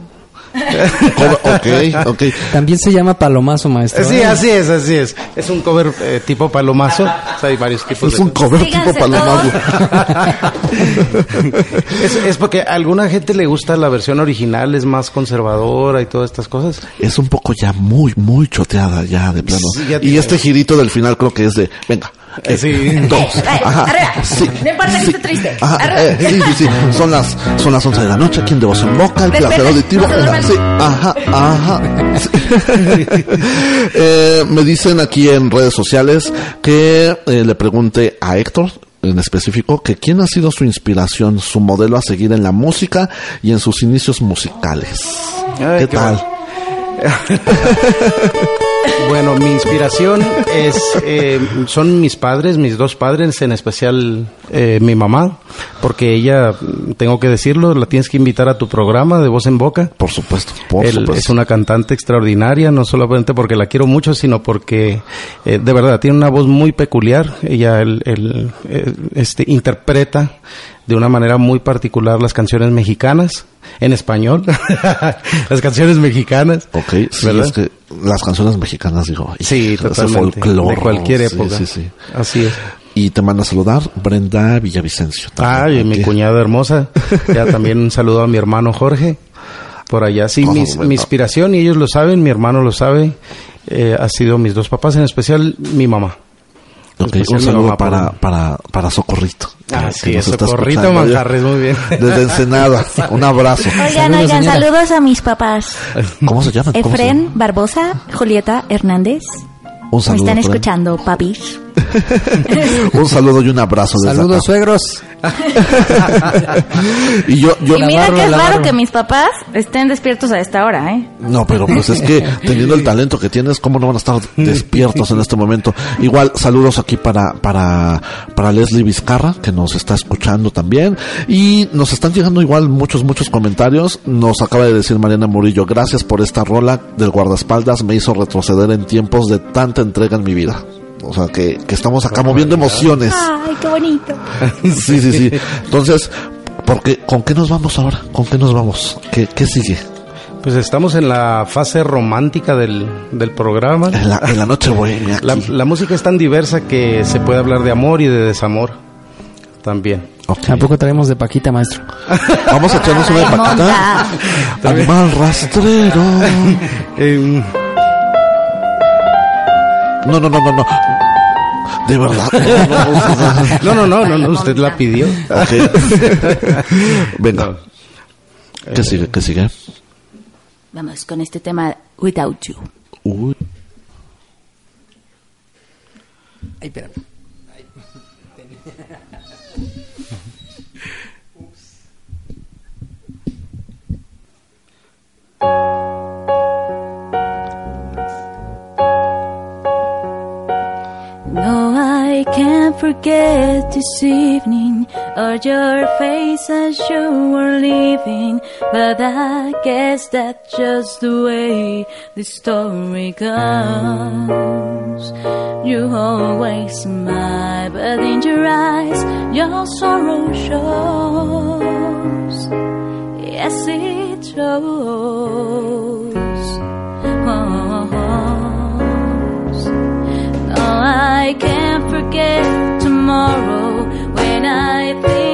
ok, ok. También se llama palomazo, maestro. Sí, ¿eh? así es, así es. Es un cover eh, tipo palomazo. O sea, hay varios tipos Es de un cover tipo es, es porque a alguna gente le gusta la versión original, es más conservadora y todas estas cosas. Es un poco ya muy, muy choteada ya de plano. Sí, ya y te- este girito del final creo que es de, venga. Eh, Sí. Dos. Eh, Ajá. arriba. Sí. No importa que esté triste. Ajá, eh, sí, sí, sí. Son las, son las 11 de la noche aquí en De Voz en Boca, el placer. No se duerman. Sí, ajá, ajá. Sí. Eh, me dicen aquí en redes sociales que eh, le pregunte a Héctor en específico que quién ha sido su inspiración, su modelo a seguir en la música y en sus inicios musicales. Ay, ¿Qué qué tal? Bueno, mi inspiración es eh, son mis padres, mis dos padres, en especial eh, mi mamá, porque ella, tengo que decirlo, la tienes que invitar a tu programa de voz en boca. Por supuesto, por Él supuesto. es una cantante extraordinaria, no solamente porque la quiero mucho, sino porque eh, de verdad tiene una voz muy peculiar. Ella el, el, eh, este, interpreta de una manera muy particular las canciones mexicanas en español, las canciones mexicanas. Ok, sí, ¿verdad? es que las canciones mexicanas, digo, Sí, ese totalmente. folclore, de cualquier época. Sí, sí. Así es. Y te manda a saludar Brenda Villavicencio. Ay, mi aquí. cuñada hermosa. Ya también un saludo a mi hermano Jorge. Por allá, sí, mi inspiración, y ellos lo saben, mi hermano lo sabe, eh, ha sido mis dos papás, en especial mi mamá. En Ok, especial un saludo para, para, para Socorrito. Ah, sí, Socorrito Manjarres, muy bien. Desde Ensenada. Un abrazo. Oigan, Saludos, oigan, saludos a mis papás. ¿Cómo se llaman? ¿Cómo se Efren llaman? Barbosa, Julieta Hernández. Un Me saludo. están Efren. escuchando, papis. un saludo y un abrazo desde Saludos, acá. suegros. Y yo, yo, Y mira barba, que es raro que mis papás estén despiertos a esta hora, ¿eh? No, pero pues es que teniendo el talento que tienes, ¿cómo no van a estar despiertos en este momento? Igual, saludos aquí para, para, para Leslie Vizcarra, que nos está escuchando también. Y nos están llegando igual muchos, muchos comentarios. Nos acaba de decir Mariana Murillo, gracias por esta rola del guardaespaldas, me hizo retroceder en tiempos de tanta entrega en mi vida. O sea, que, que estamos acá moviendo emociones. Ay, qué bonito. Sí, sí, sí. Entonces, porque, ¿con qué nos vamos ahora? ¿Con qué nos vamos? ¿Qué, qué sigue? Pues estamos en la fase romántica del, del programa. En la, en la noche bohemia. La, la música es tan diversa que se puede hablar de amor y de desamor también. Tampoco traemos de Paquita, maestro. Vamos a echarnos una de paquita. Animal rastrero. Eh, No, no, no, no, no. De verdad. No, no, no. no, no, no, no, usted la pidió. Venga. ¿Qué sigue? ¿Qué sigue? Vamos con este tema Without You. Uy. Ay, espera. No, I can't forget this evening or your face as you were leaving. But I guess that's just the way the story goes. You always smile, but in your eyes, your sorrow shows. Yes, it shows. I can't forget tomorrow when I think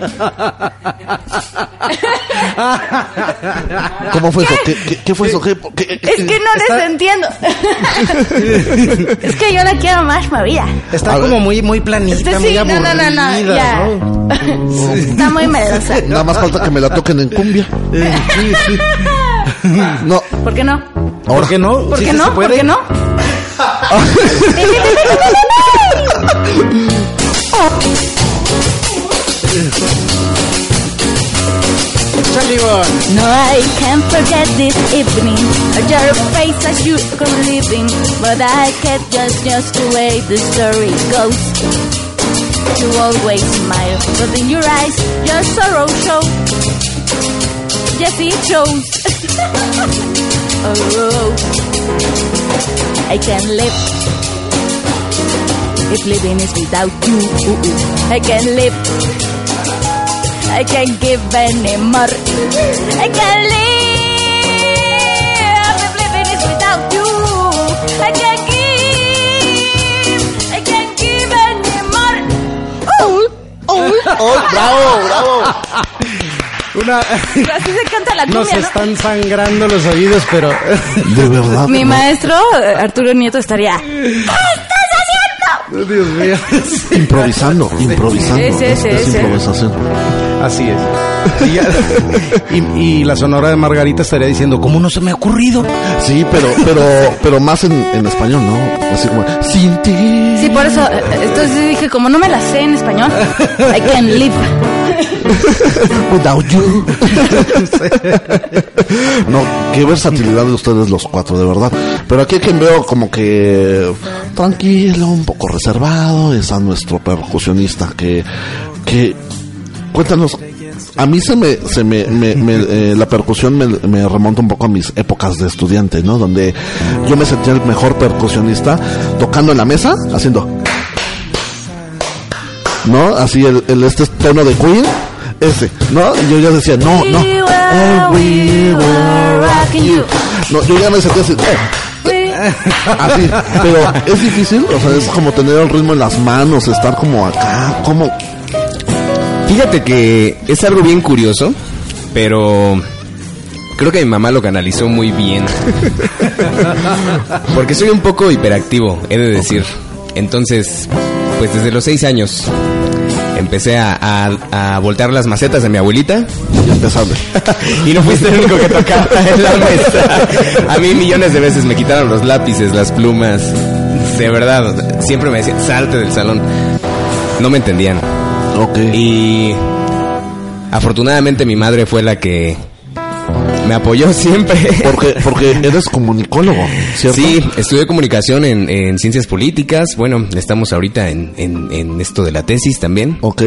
¿Cómo fue eso? ¿Qué, qué, qué fue eso? ¿Qué, qué- Es que no les entiendo. es que yo la quiero más movida. Está A ver. como muy, muy planita, Este muy no, no, no, no, aburrida, ya. ¿no? Está muy melosa. Nada más falta que me la toquen en cumbia. Sí, sí. No, ¿Por qué no? ¿Por qué no? ¿Por qué sí no? ¿Por qué no? No, I can't forget this evening. Your face as you go living, but I can't just just the way the story goes. You always smile, but in your eyes, your sorrow shows. Yes, it shows. oh, I can't live if living is without you. I can't live. I can't give any more. I can't live if living is without you. I can't give. I can't give any more. ¡Oh, bravo, bravo! Una... Así se canta la Nos cumbia, ¿no? están sangrando los oídos, pero... De verdad. Mi no. maestro, Arturo Nieto, estaría. ¿Qué estás haciendo? Dios mío. Improvisando, improvisando. Sí, sí, es, sí, es sí. improvisación. Así es. Y, ya- y- y la sonora de Margarita estaría diciendo, ¿cómo no se me ha ocurrido? Sí, pero, pero, pero más en, en español, ¿no? Así como, sin ti. Sí, por eso. eh, Entonces dije, como no me la sé en español, I can live. Without you. no, qué versatilidad de ustedes los cuatro, de verdad. Pero aquí quien veo como que tranquilo, un poco reservado, es a nuestro percusionista que, que, cuéntanos, a mí se me, se me, me- me, eh, la percusión me, me remonta un poco a mis épocas de estudiante, ¿no? Donde yo me sentía el mejor percusionista tocando en la mesa, haciendo, ¿no? Así el, el este tono de Queen, ese, ¿no? Y yo ya decía, no, no. Oh, we were. No, yo ya me sentía así, We- así, pero es difícil, o sea, es como tener el ritmo en las manos, estar como acá, como, Fíjate que es algo bien curioso, pero creo que mi mamá lo canalizó muy bien. Porque soy un poco hiperactivo, he de decir. Entonces, pues desde los seis años empecé a, a- a voltear las macetas de mi abuelita. y no fuiste el único que tocaba en la mesa. A mí millones de veces me quitaron los lápices, las plumas. De verdad, siempre me decían, salte del salón. No me entendían. Ok. Y afortunadamente mi madre fue la que me apoyó siempre. Porque, porque eres comunicólogo, ¿cierto? Sí, estudié comunicación en, en ciencias políticas. Bueno, estamos ahorita en, en- en esto de la tesis también, Ok.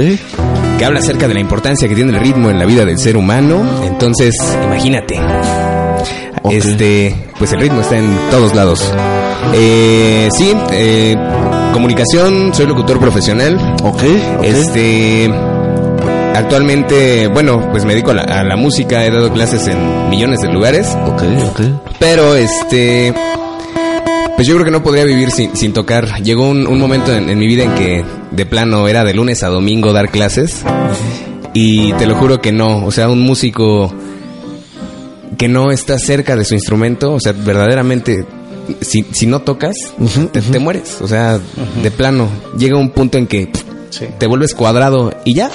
que habla acerca de la importancia que tiene el ritmo en la vida del ser humano. Entonces, imagínate. Ok. Este, pues el ritmo está en todos lados. Eh, sí, eh, comunicación, soy locutor profesional. Ok. ok. Este. Actualmente, bueno, pues me dedico a la, a la música, he dado clases en millones de lugares, Ok, ok. pero este. Pues yo creo que no podría vivir sin, sin tocar. Llegó un, un momento en, en mi vida en que de plano era de lunes a domingo dar clases. Y te lo juro que no. O sea, un músico que no está cerca de su instrumento, o sea, verdaderamente, si, si no tocas, te, te mueres. O sea, de plano, llega un punto en que Sí. te vuelves cuadrado y ya.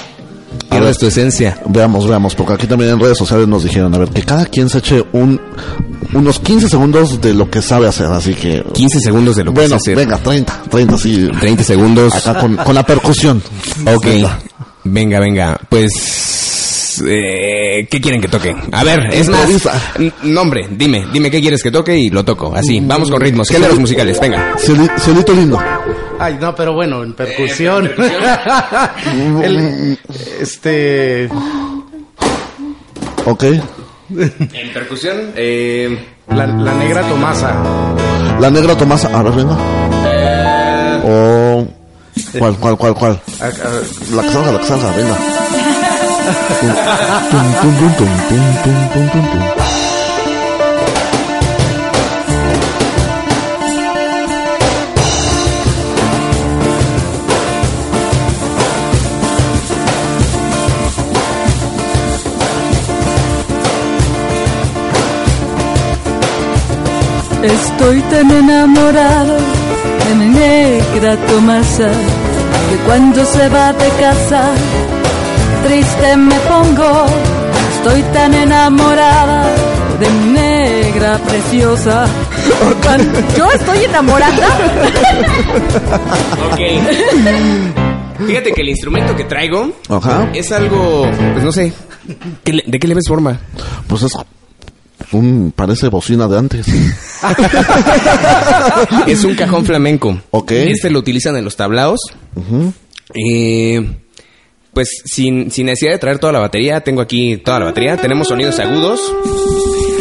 Pierdes tu esencia. Veamos, veamos, porque aquí también en redes sociales nos dijeron, a ver, que cada quien se eche un, unos 15 segundos de lo que sabe hacer, así que... 15 segundos de lo que bueno, sé hacer. venga, 30, 30, sí. 30 segundos. Acá con, con la percusión. Ok. Venga. Venga, venga. Pues. eh, ¿Qué quieren que toque? A ver, es más. Improvisa. Nombre, dime, dime qué quieres que toque y lo toco. Así, vamos con ritmos, géneros musicales, venga. Cielito lindo. Ay, no, pero bueno, en percusión. El- este... Ok. En percusión, eh. La, la negra Tomasa. La negra Tomasa, a ver, venga. O... ¿Cuál, cuál, cuál, cuál? A- a- La que salga, la que salga, venga. Estoy tan enamorado de mi negra Tomasa que cuando se va de casa triste me pongo. Estoy tan enamorada de mi negra preciosa. Cuando yo estoy enamorada. Ok. Fíjate que el instrumento que traigo Ajá. es algo, pues no sé, ¿qué le- ¿de qué le ves forma? Pues es un, parece bocina de antes. Es un cajón flamenco. Ok. Este lo utilizan en los tablaos. Ujú. Eh, pues sin, sin necesidad de traer toda la batería, tengo aquí toda la batería. Tenemos sonidos agudos.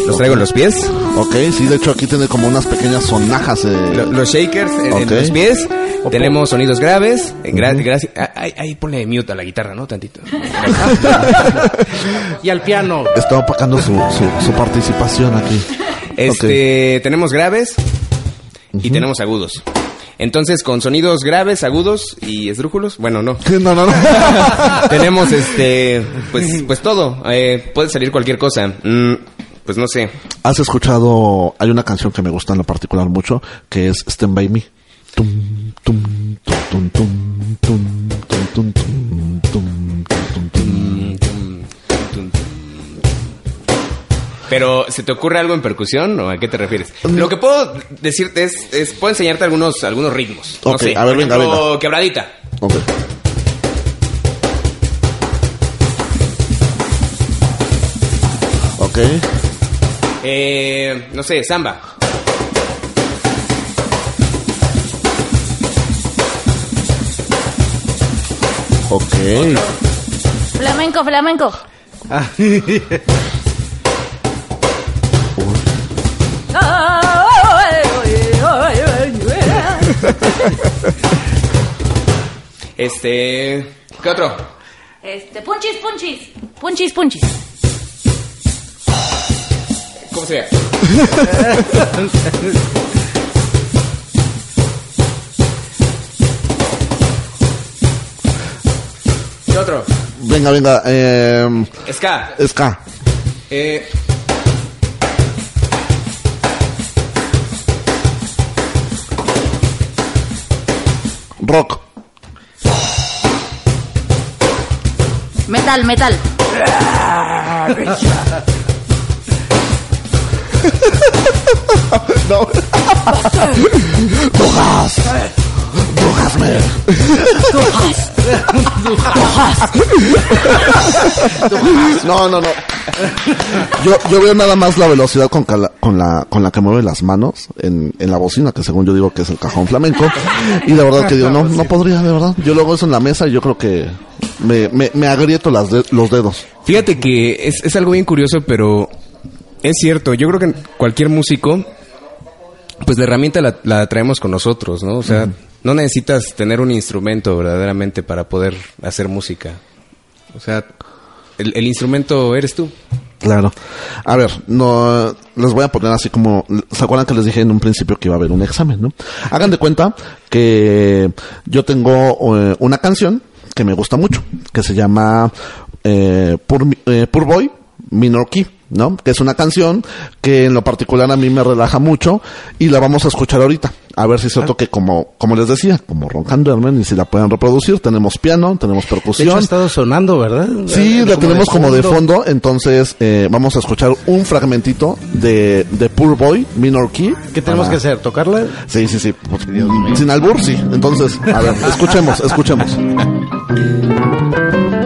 Los traigo en los pies. Ok, sí, de hecho aquí tiene como unas pequeñas sonajas. eh, Lo- los shakers en, en Ok. los pies. Tenemos sonidos graves. eh, gra- gracias- ah, ahí, ahí ponle mute a la guitarra, ¿no? Tantito. Y al piano. Está opacando su, su, su participación aquí. Este, tenemos graves y tenemos agudos. Entonces, con sonidos graves, agudos y esdrújulos, bueno, no. No, no, no. tenemos este, pues, pues todo. Eh, puede salir cualquier cosa. Mm, pues no sé. ¿Has escuchado? Hay una canción que me gusta en lo particular mucho, que es Stand By Me. Tum, tum, tum, tum, tum, tum, tum, tum, tum, tum, Pero, ¿se te ocurre algo en percusión o a qué te refieres? Lo que puedo decirte es, es puedo enseñarte algunos, algunos ritmos. No Ok, sé, a ver, venga, ejemplo, venga. quebradita. Ok. Ok. Eh, no sé, samba. Ok. Flamenco, flamenco. Este, ¿qué otro? Este, punchis, punchis. Punchis, punchis. ¿Cómo se llama? ¿Qué otro? Venga, venga. Eh, Ska. ska. Eh, Rock. Metal, metal. No. Dujas. Dujasme. No, no, no. Yo, yo veo nada más la velocidad con, cala- con, la, con la que mueve las manos en, en la bocina, que según yo digo que es el cajón flamenco. Y la verdad que digo, no, no podría, de verdad. Yo luego eso en la mesa y yo creo que me, me, me agrieto las de- los dedos. Fíjate que es, es algo bien curioso, pero es cierto. Yo creo que cualquier músico, pues la herramienta la, la traemos con nosotros, ¿no? O sea, no necesitas tener un instrumento verdaderamente para poder hacer música. O sea, el, instrumento eres tú. Claro. A ver, no les voy a poner así como se acuerdan que les dije en un principio que iba a haber un examen, ¿no? Hagan de cuenta que yo tengo eh, una canción que me gusta mucho, que se llama eh, Poor, eh, Boy Minor Key, ¿no? Que es una canción que en lo particular a mí me relaja mucho y la vamos a escuchar ahorita. A ver si se toque como, como les decía, como roncando Herman y si la pueden reproducir. Tenemos piano, tenemos De percusión. hecho, ha estado sonando, ¿verdad? Sí, la tenemos de como de fondo. entonces eh, vamos a escuchar un fragmentito de, de Poor Boy, Minor Key. ¿Qué tenemos Para- que hacer? ¿Tocarla? Sí, sí, sí. Sin albur, sí. Entonces, a ver, escuchemos, escuchemos.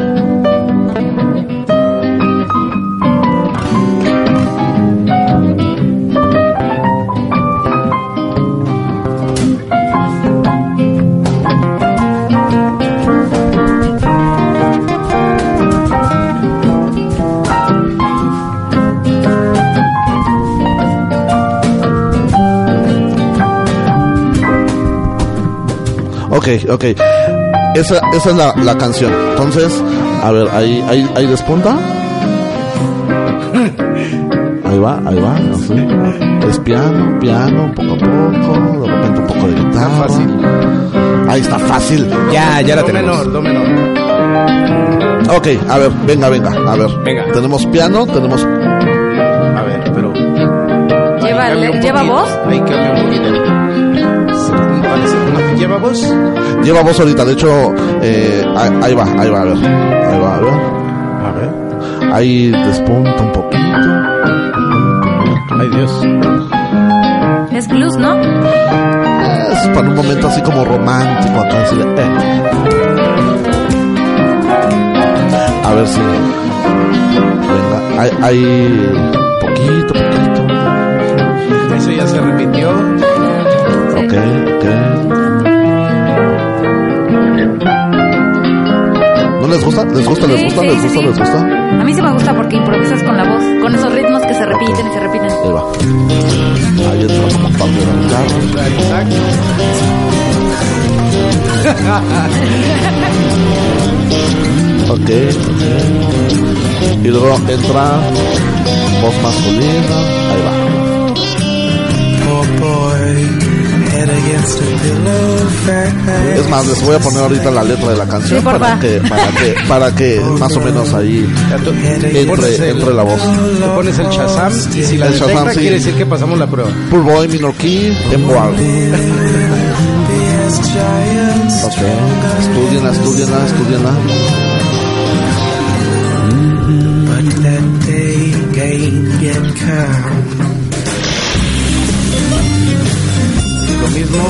Ok, ok. Esa, esa es la, la canción. Entonces, a ver, ahí, ahí, ahí despunta. Ahí va, ahí va, así. Es piano, piano, poco a poco, de repente un poco de guitarra. Ahí está fácil. Ya, ya la Do tenemos. menor, do menor. Ok, a ver, venga, venga, a ver. Venga. Tenemos piano, tenemos... A ver, pero... Lleva lleva, voz. Ahí cambia un poquito. ¿Lleva voz? Lleva voz ahorita, de hecho, eh, ahí, va, ahí va, a ver. Ahí va, a ver. A ver. Ahí despunta un poquito. Ay, Dios. Es blues, ¿no? Es para un momento así como romántico acá. así de, eh. A ver si. Venga, hay, hay poquito, poquito. Eso ya se repitió. Ok, ok. Les gusta? ¿Les gusta? ¿Les gusta? ¿Les gusta? ¿Les gusta? A mí sí me gusta porque improvisas con la voz, con esos ritmos que se repiten y se repiten. Ahí va. Ahí entra como parte de la. Exacto. Ok, ok. Y luego entra voz masculina. Ahí va. Es más, les voy a poner ahorita la letra de la canción Sí, para que, para que, para que más o menos ahí entre, entre la voz. Tú pones el Shazam y si la El detecta Shazam, sí. quiere decir que pasamos la prueba. Poor boy, minor key, emerald. Yes, giants. Ok, estudienla, estudienla, estudienla. But that day mismo.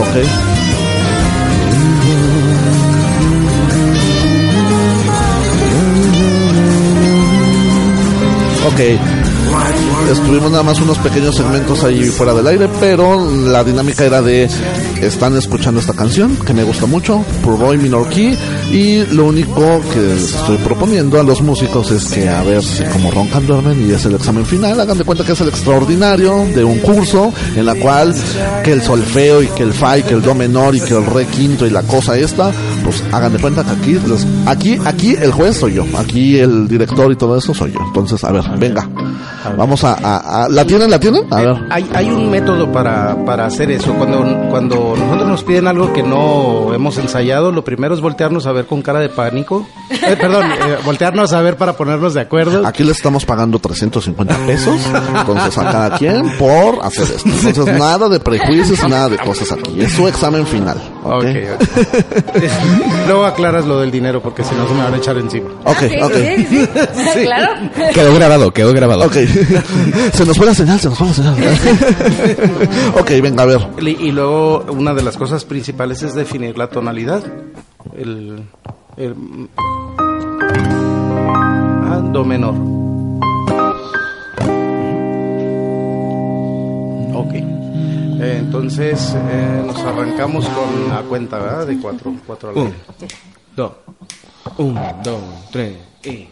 Ok. Ok. Estuvimos nada más unos pequeños segmentos ahí fuera del aire, pero la dinámica era de están escuchando esta canción que me gusta mucho, por Boy Minor Key, y lo único que estoy proponiendo a los músicos es que a ver si como roncan duermen y es el examen final, hagan de cuenta que es el extraordinario de un curso en la cual que el solfeo y que el fa y que el do menor y que el re quinto y la cosa esta, pues hagan de cuenta que aquí los- aquí aquí el juez soy yo, aquí el director y todo eso soy yo. Entonces, a ver, venga. Vamos a, a- a- ¿la tienen? ¿La tienen? A ver. Hay, hay un método para, para hacer eso. Cuando, cuando nosotros nos piden algo que no hemos ensayado, lo primero es voltearnos a ver con cara de pánico. Eh, perdón, eh, voltearnos a ver para ponernos de acuerdo. Aquí le estamos pagando 350 pesos, entonces a cada quien por hacer esto. Entonces nada de prejuicios, nada de cosas aquí. Es su examen final. ¿Ok? Luego aclaras lo del dinero porque si no se me van a echar encima. Ok, sí, ok. sí, sí, sí. claro. Quedó grabado, quedó grabado. Ok. se nos fue la señal, se nos fue la señal. ok, venga, a ver. Y, y luego una de las cosas principales es definir la tonalidad. El, el- ah, do menor. Ok. Eh, entonces eh, nos arrancamos con la cuenta, ¿verdad? De cuatro, cuatro al Un, dos, un, dos, tres y...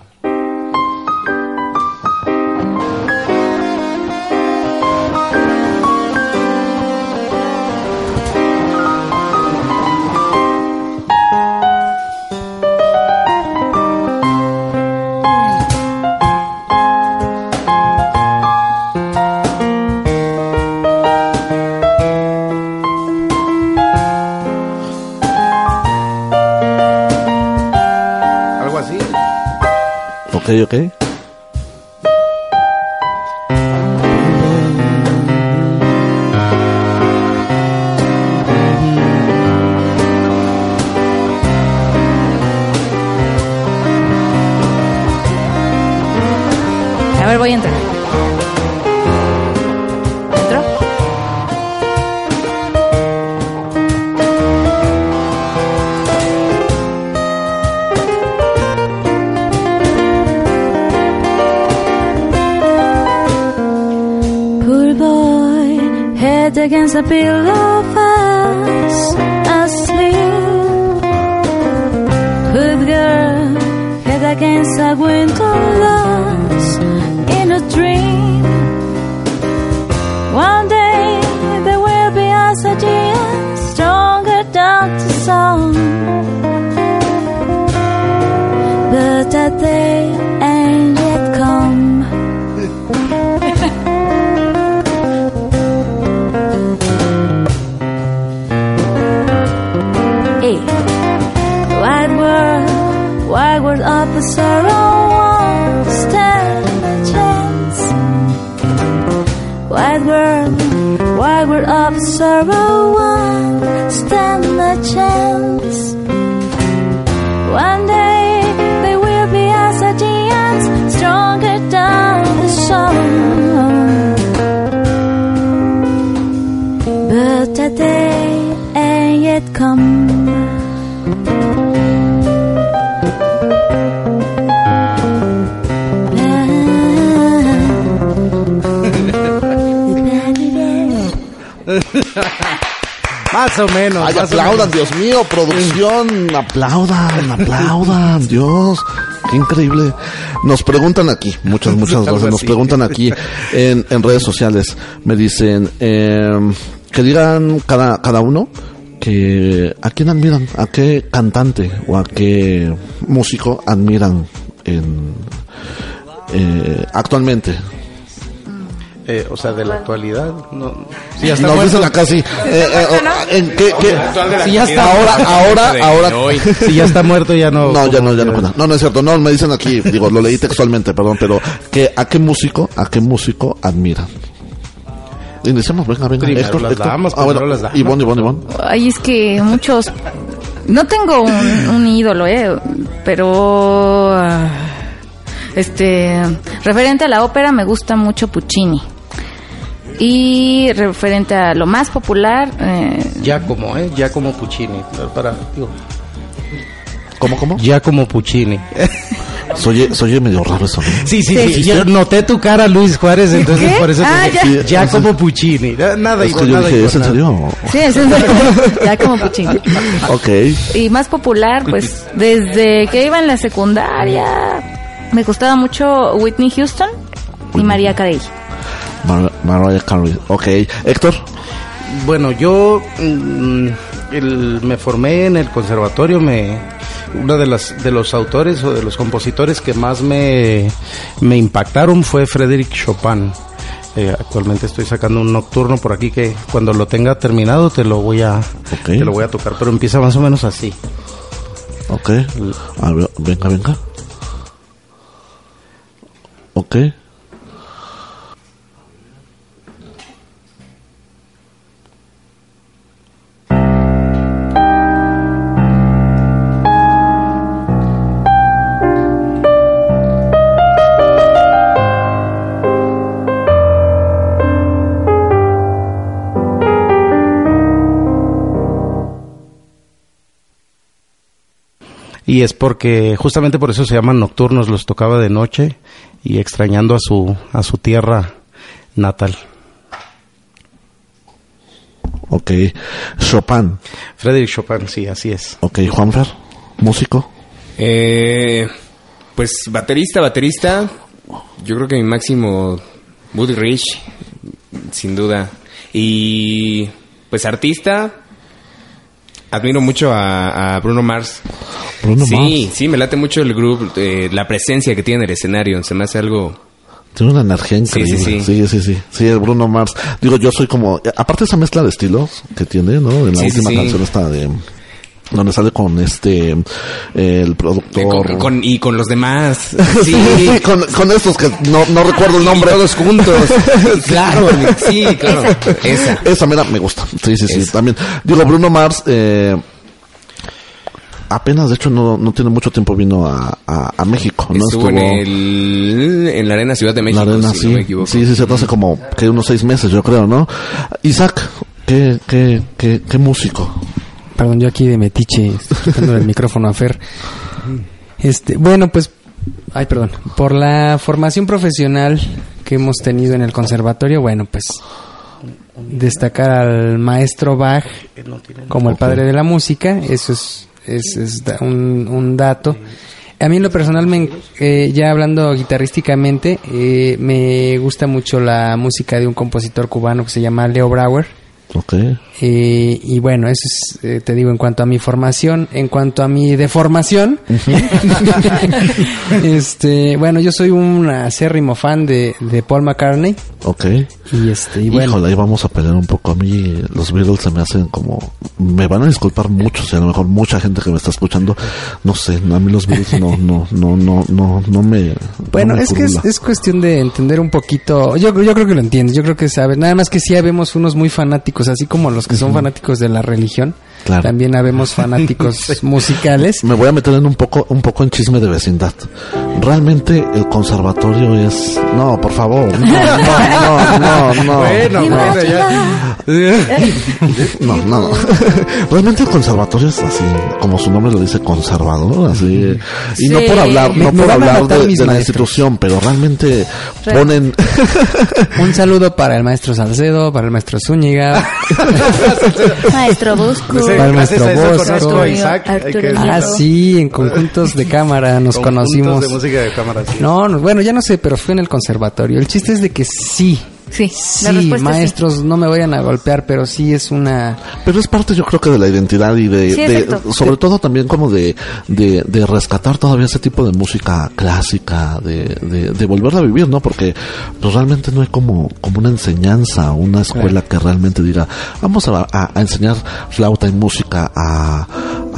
Ok, a pillow aplaudan. Dios mío, producción, aplaudan, aplaudan, Dios, qué increíble. Nos preguntan aquí, muchas, muchas gracias, nos preguntan aquí en, en redes sociales, me dicen, eh, que digan cada, cada uno que a quién admiran, a qué cantante o a qué músico admiran en, eh, actualmente. Eh, o sea, de la actualidad. No, sí, ya está Nos dicen acá sí. Eh, eh, oh, ¿En qué, qué? Sí, ya está. Ahora, ahora, ahora. Si ya está muerto, ya no. No, ya no, ya no cuenta. No, no es cierto. No, me dicen aquí, digo, lo leí textualmente, perdón, pero que a qué músico, a qué músico admiran. Iniciamos, venga, venga. Primero las damas, ah, bueno, las damas. Ivonne, Ivonne, Ivonne. Ay, es que muchos... No tengo un, un ídolo, ¿eh? Pero... Este... Referente a la ópera, me gusta mucho Puccini. Y referente a lo más popular... eh, Giacomo, ¿eh? Giacomo Puccini. Para, digo, ¿Cómo, cómo? Giacomo Puccini. Soy, soy medio raro eso, ¿no? Sí, sí, Sí. sí. Yo noté tu cara, Luis Juárez, entonces ¿Qué? por eso Ah, te ya. Giacomo Puccini. Nada Es que igual, yo nada dije, igual, ¿es en serio? sí, es en serio. ya como Puccini. Ok. Y más popular, pues desde que iba en la secundaria, me gustaba mucho Whitney Houston y María Carey. Mar Mariah Carey. Ok. Héctor. Bueno, yo mm, el- me formé en el conservatorio, me uno de las de los autores o de los compositores que más me, me impactaron fue Frédéric Chopin. Eh, actualmente estoy sacando un nocturno por aquí que cuando lo tenga terminado te lo voy a Ok. te lo voy a tocar, pero empieza más o menos así. Ok. Ver, venga, venga. Ok. Y es porque justamente por eso se llaman nocturnos, los tocaba de noche y extrañando a su a su tierra natal. Ok. Chopin. Frédéric Chopin, sí, así es. Ok. Juanfer. Músico. Eh, pues baterista, baterista. Yo creo que mi máximo Buddy Rich, sin duda. Y pues artista. Admiro mucho a, a Bruno Mars. Bruno sí, Mars. sí, me late mucho el grupo, eh, la presencia que tiene en el escenario. Se me hace algo. Tiene una energía Sí, increíble. sí, Sí, sí. sí, sí. Sí, el Bruno Mars. Digo, yo soy como... Aparte esa mezcla de estilos que tiene, ¿no? En la última canción esta de... Donde sale con este... eh, el productor... con, con- y con los demás. Sí, Sí, con, con estos que no, no recuerdo el nombre. todos juntos. claro, sí, claro. Esa. Esa mera me gusta. Sí, sí, sí. Esa. También. Digo, Bruno Mars... Eh, apenas, de hecho, no, no tiene mucho tiempo vino a, a, a México, ¿no? Estuvo en, el, en la Arena Ciudad de México, la arena, si sí. no me equivoco. sí, sí, se hace como que unos seis meses, yo creo, ¿no? Isaac, ¿qué, qué, qué, qué músico? Perdón, yo aquí de metiche, estoy quitándole el micrófono a Fer. Este, bueno, pues, ay, perdón. Por la formación profesional que hemos tenido en el conservatorio, bueno, pues, destacar al maestro Bach como el padre de la música, eso es, es, es un, un dato. A mí en lo personal, me, eh, ya hablando guitarrísticamente, eh, me gusta mucho la música de un compositor cubano que se llama Leo Brauer. Ok. Eh, y bueno, eso es, eh, te digo, en cuanto a mi formación, en cuanto a mi deformación, este, bueno, yo soy un acérrimo fan de, de Paul McCartney. Ok. Y este, y bueno. Híjole, ahí vamos a pelear un poco. A mí los Beatles se me hacen como... Me van a disculpar muchos y a lo mejor mucha gente que me está escuchando. No sé, a mí los Beatles no, no, no, no, no, no me... Bueno, no me es que es, es cuestión de entender un poquito. Yo, yo creo que lo entiendes, yo creo que sabes. Nada más que sí habemos unos muy fanáticos, así como los que son fanáticos de la religión. Claro. También habemos fanáticos musicales. Me voy a meter en un poco, un poco en chisme de vecindad. Realmente el conservatorio es... No, por favor. No, no, no, no. no. Bueno, bueno, ya. No, no, no. Realmente el conservatorio es así, como su nombre lo dice, conservador, así. Y no por hablar, no me por hablar de, la institución, pero realmente Real. ponen... Un saludo para el maestro Salcedo, para el maestro Zúñiga. Maestro Busco. Para gracias a maestro eso Bosco. conozco a Isaac. Arturo ah, sí, en conjuntos de cámara nos Conjuntos conocimos. de música de cámara, sí. No, no, bueno, ya no sé, pero fue en el conservatorio. El chiste es de que sí. Sí, la Sí, maestros, no me vayan a golpear, pero sí es una... Pero es parte yo creo que de la identidad y de, Sí, de- exacto. sobre todo también como de, de, de rescatar todavía ese tipo de música clásica, de, de, de volverla a vivir, ¿no? Porque pues realmente no hay como, como una enseñanza, una escuela que realmente diga, vamos a, a- a enseñar flauta y música a,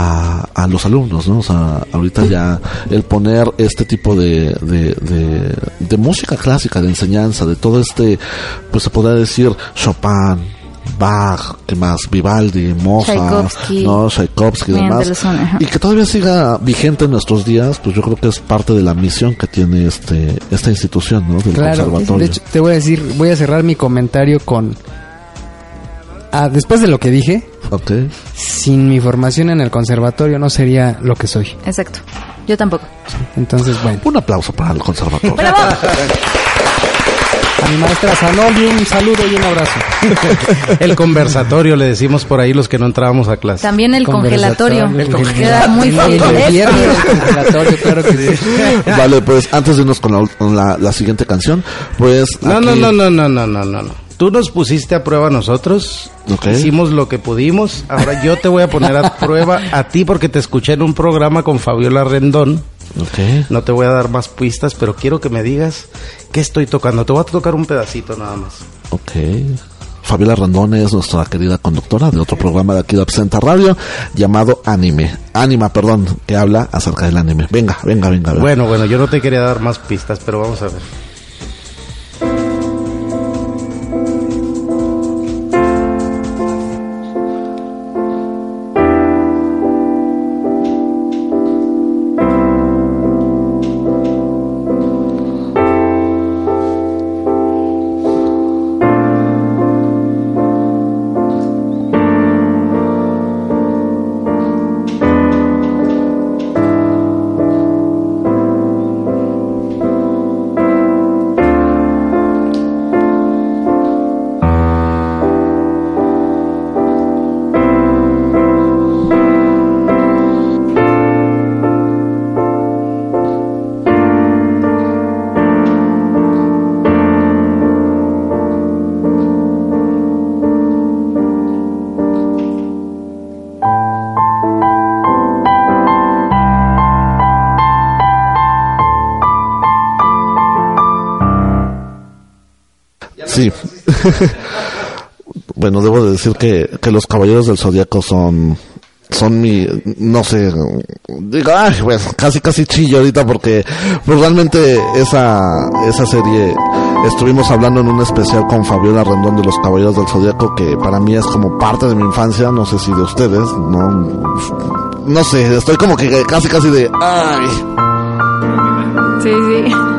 a, a los alumnos, ¿no? O sea, ahorita ya el poner este tipo de, de, de, de música clásica, de enseñanza, de todo este, pues se podría decir Chopin, Bach, ¿qué más? Vivaldi, Mozart, Tchaikovsky. ¿no? Tchaikovsky y demás. Y que todavía siga vigente en nuestros días, pues yo creo que es parte de la misión que tiene este esta institución, ¿no? Del Claro, conservatorio. de hecho, te voy a decir, voy a cerrar mi comentario con... Ah, después de lo que dije, Ok. sin mi formación en el conservatorio no sería lo que soy. Exacto. Yo tampoco. Entonces, bueno. Un aplauso para el conservatorio. A mi maestra Zanoli, un saludo y un abrazo. El conversatorio, le decimos por ahí los que no entrábamos a clase. También el congelatorio. Muy El- infierno del congelatorio, claro que sí. vale, pues antes de irnos con la, la, la siguiente canción, pues... No, no, aquí- no, no, no, no, no, no, no. Tú nos pusiste a prueba a nosotros. Hicimos lo que pudimos. Ahora yo te voy a poner a prueba a ti porque te escuché en un programa con Fabiola Rendón. No te voy a dar más pistas, pero quiero que me digas qué estoy tocando. Te voy a tocar un pedacito nada más. Ok. Fabiola Randón es nuestra querida conductora de otro programa de aquí de Absenta Radio llamado Anime. Anima, perdón, que habla acerca del anime. Venga, venga, venga. venga. Bueno, bueno, yo no te quería dar más pistas, pero vamos a ver. bueno, debo de decir que, que los Caballeros del Zodíaco son son mi, no sé, digo, ay, pues casi casi chillo ahorita porque pues realmente esa, esa serie estuvimos hablando en un especial con Fabiola Rendón de los Caballeros del Zodíaco que para mí es como parte de mi infancia, no sé si de ustedes, no, no sé, estoy como que casi casi de, ay, Sí, sí.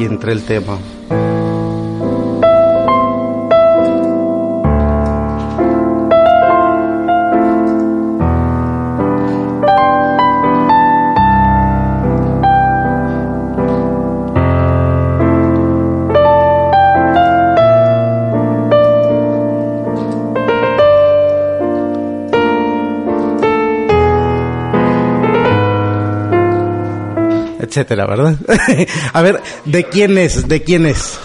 Aquí entra el tema. Etcétera, ¿verdad? a ver, ¿de quién es? ¿De quién es?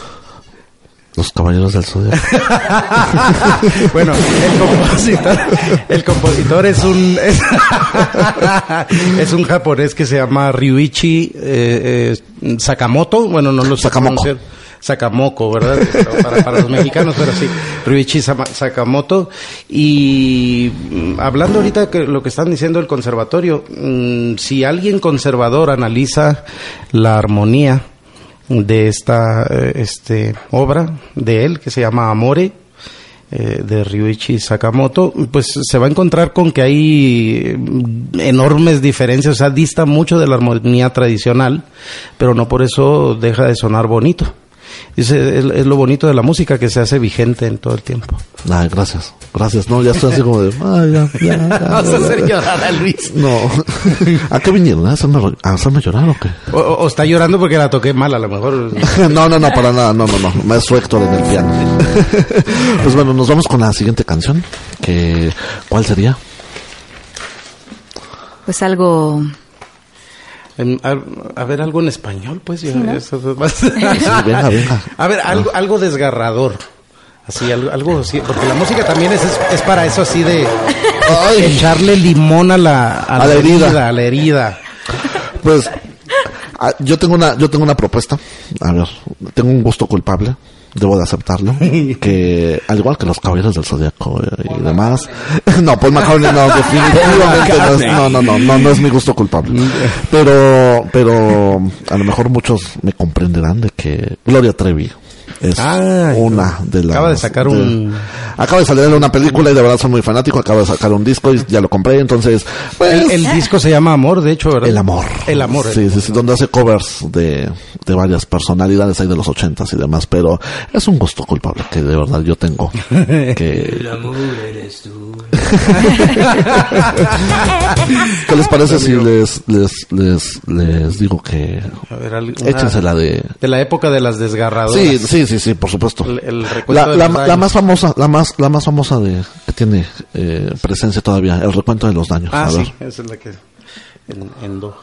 Los caballeros del zodiaco. bueno, el compositor, el compositor es un es, es un japonés que se llama Ryuichi eh, eh, Sakamoto. Bueno, no lo sé. Sakamoko, ¿verdad? Para, los mexicanos, pero sí, Ryuichi Sakamoto. Y mm, hablando ahorita que lo que están diciendo el conservatorio, mm, si alguien conservador analiza la armonía de esta eh, este, obra de él, que se llama Amore, eh, de Ryuichi Sakamoto, pues se va a encontrar con que hay mm, enormes diferencias, o sea, dista mucho de la armonía tradicional, pero no por eso deja de sonar bonito. Dice, es, es lo bonito de la música que se hace vigente en todo el tiempo. Ay, gracias. Gracias. No, ya estoy así como de. Ay, ya, ya, ya, Vas a hacer llorar a Luis. No. ¿A qué vinieron? ¿A hacerme, a hacerme llorar o qué? O, o- está llorando porque la toqué mal, a lo mejor. No, no, no, para nada. No, no, no. Maestro Héctor en el piano. Pues bueno, nos vamos con la siguiente canción. Que, ¿Cuál sería? Pues algo... En- a, a ver, algo en español, pues. ya, ¿no? eso es más- venga, venga. A ver, algo, algo desgarrador. Así, algo, algo así. Porque la música también es, es, es para eso así de echarle limón a la, a A la herida. A la herida. Pues ah, yo tengo una yo tengo una propuesta. A ver, tengo un gusto culpable, debo de aceptarlo, que al igual que los caballeros del zodiaco eh, y demás. No, Paul McCartney no, definitivamente no, es, no, no, no, no, no es mi gusto culpable. Pero pero a lo mejor muchos me comprenderán de que Gloria Trevi es Ah, una de las acaba de sacar un- acaba de salir una película y de verdad soy muy fanático, acaba de sacar un disco y ya lo compré, entonces pues, El, el disco se llama Amor, de hecho, ¿verdad? el amor. El amor. Sí, sí, sí, donde hace covers de, de varias personalidades ahí de los ochentas y demás, pero es un gusto culpable que de verdad yo tengo. Que... ¿Qué les parece si les, les, les, les digo que A ver, al- una- échense la de... De la época de las desgarradoras. Sí, sí, sí, sí, por supuesto. El, el La, recuento de la, los la daños. más famosa, la más, la más famosa de, que tiene eh, presencia todavía, el recuento de los daños. Ah, A ver. sí, esa es la que... En, en do.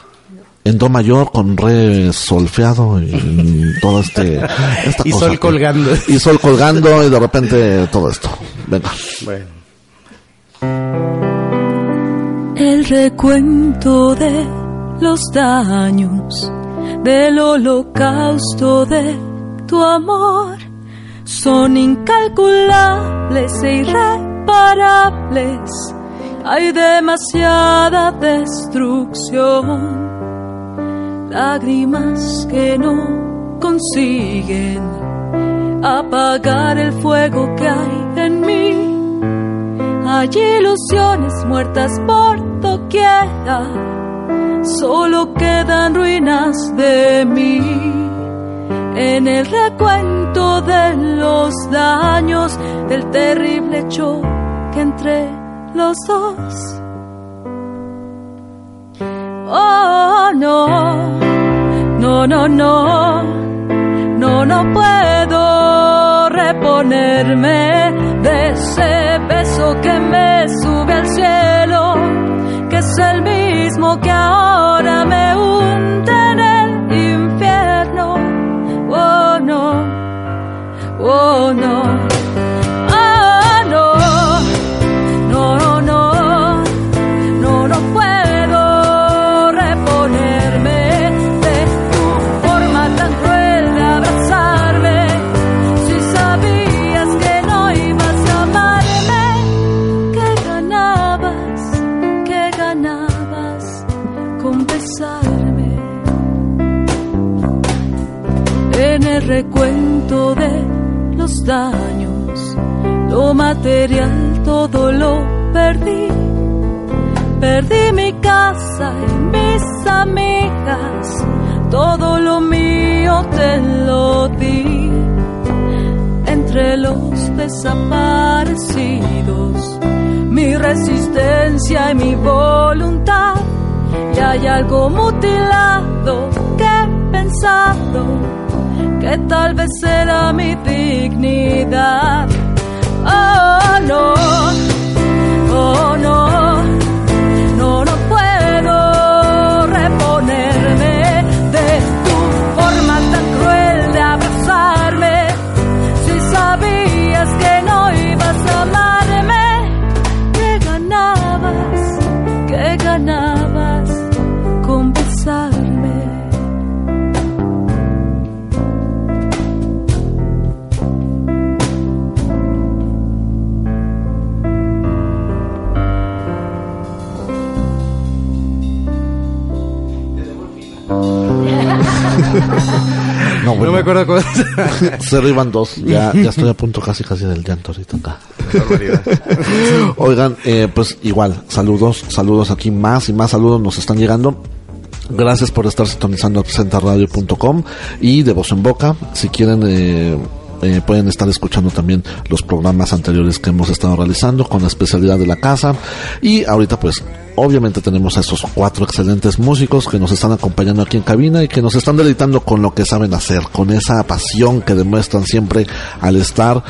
en do mayor con re solfeado y todo este esta Y cosa sol que- colgando. y sol colgando y de repente todo esto venga Bueno. El recuento de los daños del holocausto de tu amor son incalculables e irreparables. Hay demasiada destrucción, lágrimas que no consiguen apagar el fuego que hay en mí. Hay ilusiones muertas por doquiera, solo quedan ruinas de mí. En el recuento de los daños del terrible choque entre los dos. Oh, no, no, no, no, no, no puedo reponerme de ese beso que me sube al cielo, que es el mismo que ahora me todo lo perdí. Perdí mi casa y mis amigas, todo lo mío te lo di. Entre los desaparecidos, mi resistencia y mi voluntad, y hay algo mutilado que he pensado que tal vez era mi dignidad. Oh no, oh no, No, No bueno. me acuerdo cómo Se arriban dos. Ya, ya estoy a punto casi casi del llanto ahorita acá. Oigan, eh, pues igual, saludos, saludos aquí, más y más saludos nos están llegando. Gracias por estar sintonizando absentaradio.com y de voz en boca. Si quieren, eh, eh, pueden estar escuchando también los programas anteriores que hemos estado realizando con la especialidad de la casa. Y ahorita, pues, obviamente tenemos a esos cuatro excelentes músicos que nos están acompañando aquí en cabina y que nos están deleitando con lo que saben hacer, con esa pasión que demuestran siempre al estar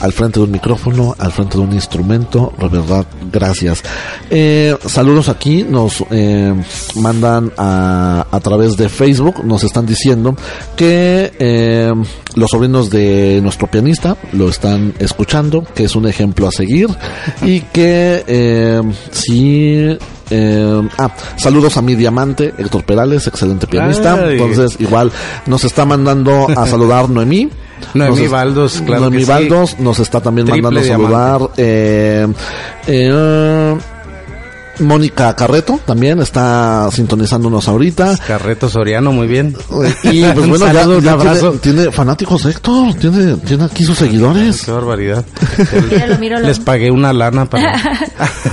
al frente de un micrófono, al frente de un instrumento. De verdad, gracias. Eh, saludos aquí, nos eh, mandan a, a través de Facebook, nos están diciendo que eh, los sobrinos de nuestro pianista lo están escuchando, que es un ejemplo a seguir y que eh, sí eh, ah, saludos a mi diamante, Héctor Perales, excelente pianista. Ay. Entonces, igual nos está mandando a saludar Noemí. Noemí Nos- Baldos, claro Noemí que sí. Baldos nos está también Triple mandando a saludar. Eh, eh, Mónica Carreto también está sintonizándonos ahorita. Carreto Soriano, muy bien. Y pues bueno, ya, ya abrazo. tiene, tiene fanáticos Héctor, tiene, tiene aquí sus seguidores. Qué barbaridad. Míralo, míralo. Les pagué una lana para...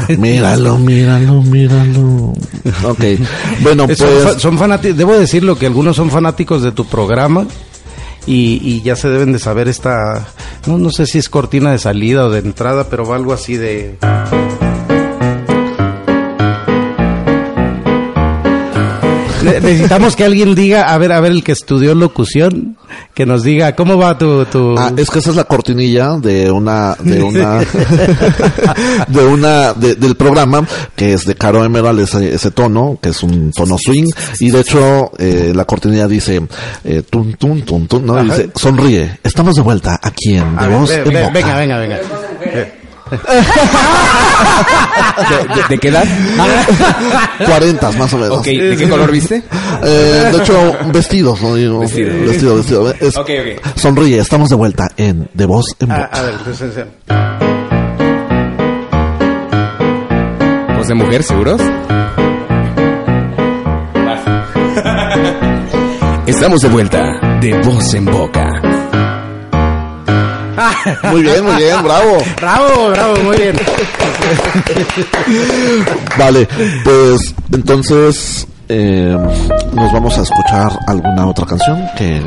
Míralo, míralo, míralo. Ok, bueno, son, fa- pues son fanáticos, debo decirlo que algunos son fanáticos de tu programa y, y ya se deben de saber esta, no, no sé si es cortina de salida o de entrada, pero va algo así de... Necesitamos que alguien diga, a ver, a ver, el que estudió locución, que nos diga, ¿cómo va tu... tu... Ah, es que esa es la cortinilla de una, de una, de una, de- del programa que es de Caro Emerald, ese, ese tono, que es un tono swing, y de hecho, eh, la cortinilla dice, eh, tun, tun, tun, tun, ¿no? Dice, sonríe, estamos de vuelta aquí en A De ver, Voz ve- en ve- Boca. venga, venga, venga. ¿De, de- de qué edad? 40 más o menos. Ok, ¿de qué color viste? Eh, de hecho, vestidos, ¿no? Digo, Vestido. vestido. Es-. Sonríe, estamos de vuelta en De Voz en a, Boca. a ver, entonces, eh, ¿Voz de mujer, seguros? Estamos de vuelta de voz en boca. Muy bien, muy bien, bravo. Bravo, bravo, muy bien. Vale, pues entonces eh, nos vamos a escuchar alguna otra canción que,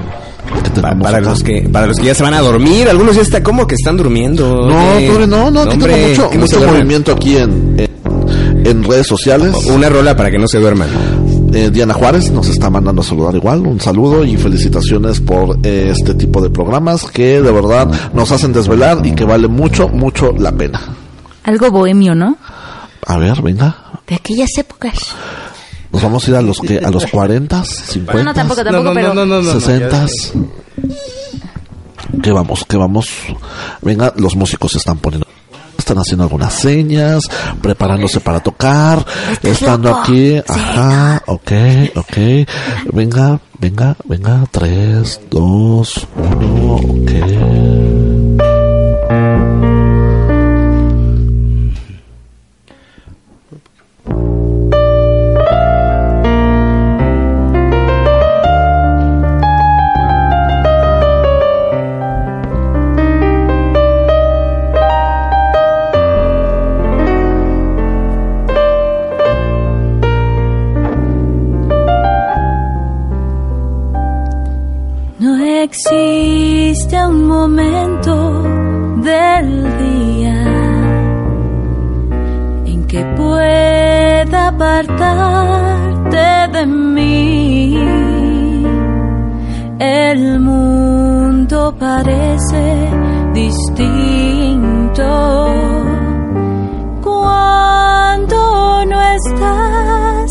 para acá. los que para los que ya se van a dormir, algunos ya está como que están durmiendo. No, Oye, pobre, no, no, aquí hombre, tengo mucho, que no mucho movimiento aquí en, en, en redes sociales. Una rola para que no se duerman. Eh, Diana Juárez nos está mandando a saludar igual. Un saludo y felicitaciones por eh, este tipo de programas que de verdad nos hacen desvelar y que vale mucho, mucho la pena. Algo bohemio, ¿no? A ver, venga. De aquellas épocas. Nos vamos a ir a los que a los 40, 50. No, no, tampoco, tampoco, no, no, pero... no, no, no, no, 60 ya- que vamos, que vamos. Venga, los músicos se están poniendo. Están haciendo algunas señas, preparándose para tocar, estando aquí. Ajá, ok, ok. Venga, venga, venga. Tres, dos, uno, ok. Existe un momento del día en que pueda apartarte de mí. El mundo parece distinto cuando no estás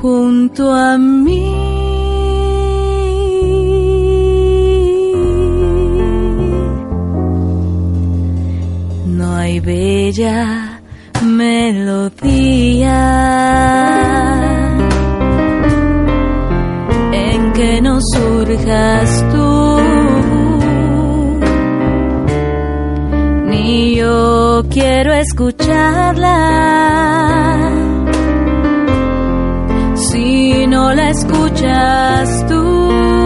junto a mí. Bella melodía en que no surjas tú, ni yo quiero escucharla. si no la escuchas tú.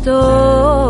Estoy.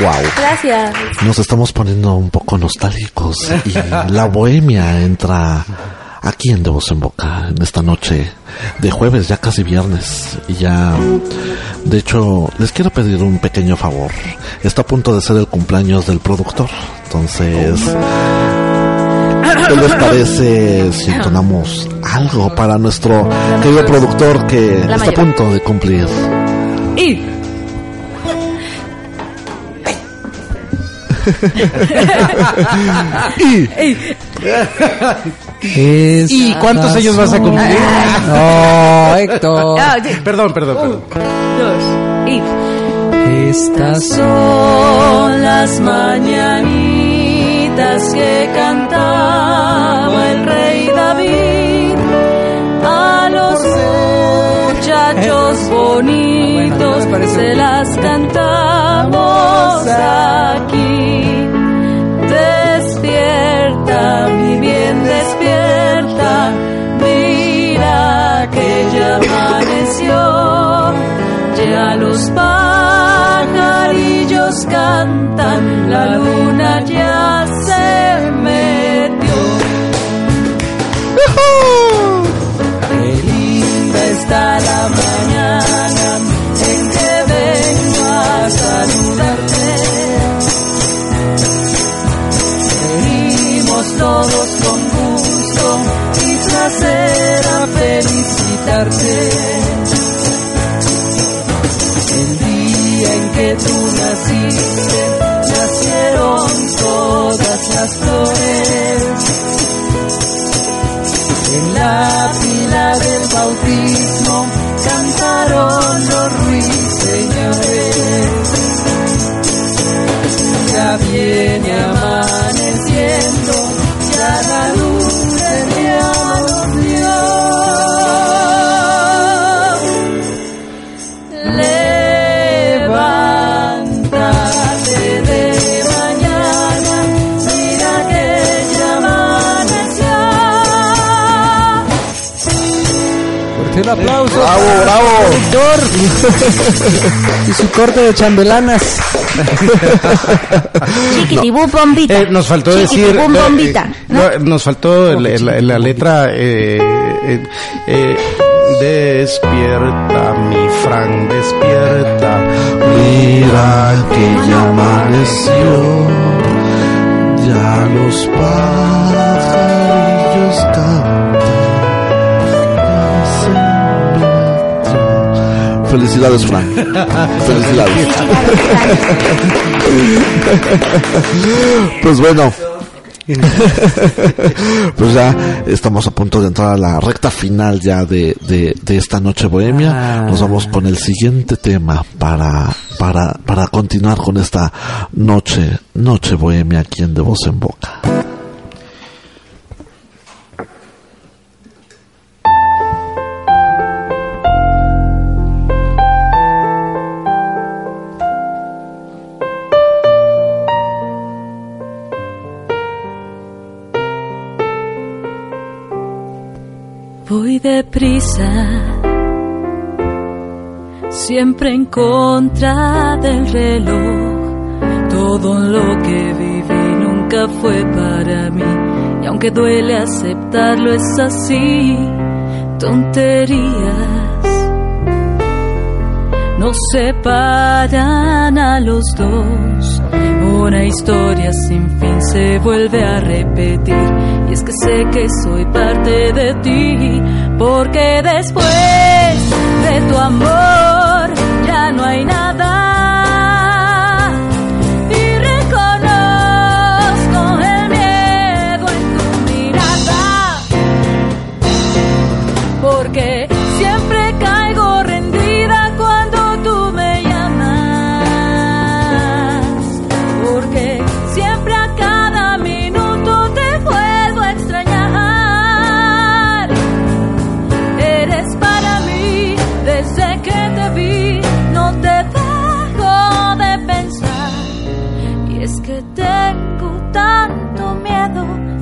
Wow. Gracias. Nos estamos poniendo un poco nostálgicos y la bohemia entra aquí en De Voz en Boca en esta noche de jueves, ya casi viernes. Y ya, de hecho, les quiero pedir un pequeño favor. Está a punto de ser el cumpleaños del productor. Entonces, ¿qué les parece si entonamos algo para nuestro querido productor que está a punto de cumplir? Y ¿Y cuántos años vas a cumplir? No, Héctor. Ah. Perdón, perdón, perdón. dos y Estas Son las mañanitas que cantaba el rey David a los muchachos bonitos se las cantamos los pajarillos cantan, la luna ya El día en que tú naciste, nacieron todas las flores. En la aplauso. Bravo, bravo. productor. y su corte de chambelanas. Chiquitibum bombita. Eh, nos faltó decir. No, bombita. eh, no, nos faltó la, la- la letra. eh, eh, eh, despierta, mi Fran, despierta. Mira que ya amaneció, ya los pajarillos cantan. Felicidades, Frank. Felicidades. pues bueno. pues ya estamos a punto de entrar a la recta final ya de, de, de esta noche bohemia. Ah. Nos vamos con el siguiente tema para, para, para continuar con esta noche, noche bohemia aquí en De Voz en Boca. Voy deprisa, siempre en contra del reloj. Todo lo que viví nunca fue para mí, y aunque duele aceptarlo, es así. Tonterías nos separan a los dos. Una historia sin fin se vuelve a repetir. Y es que sé que soy parte de ti, porque después de tu amor ya no hay nada.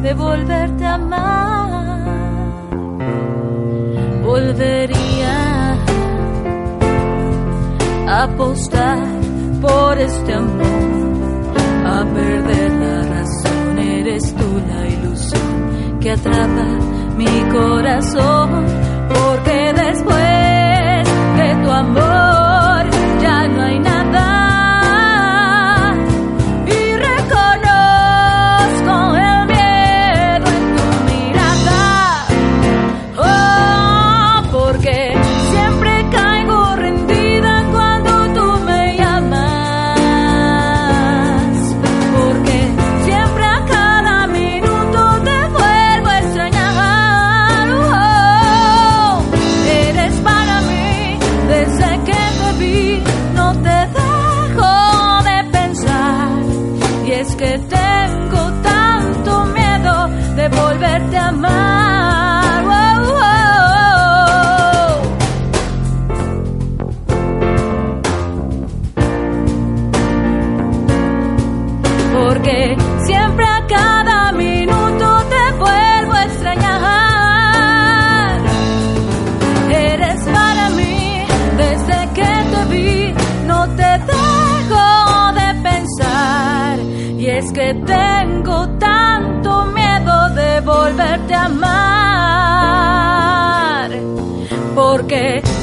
De volverte a amar volvería a apostar por este amor, a perder la razón. Eres tú la ilusión que atrapa mi corazón, porque después de tu amor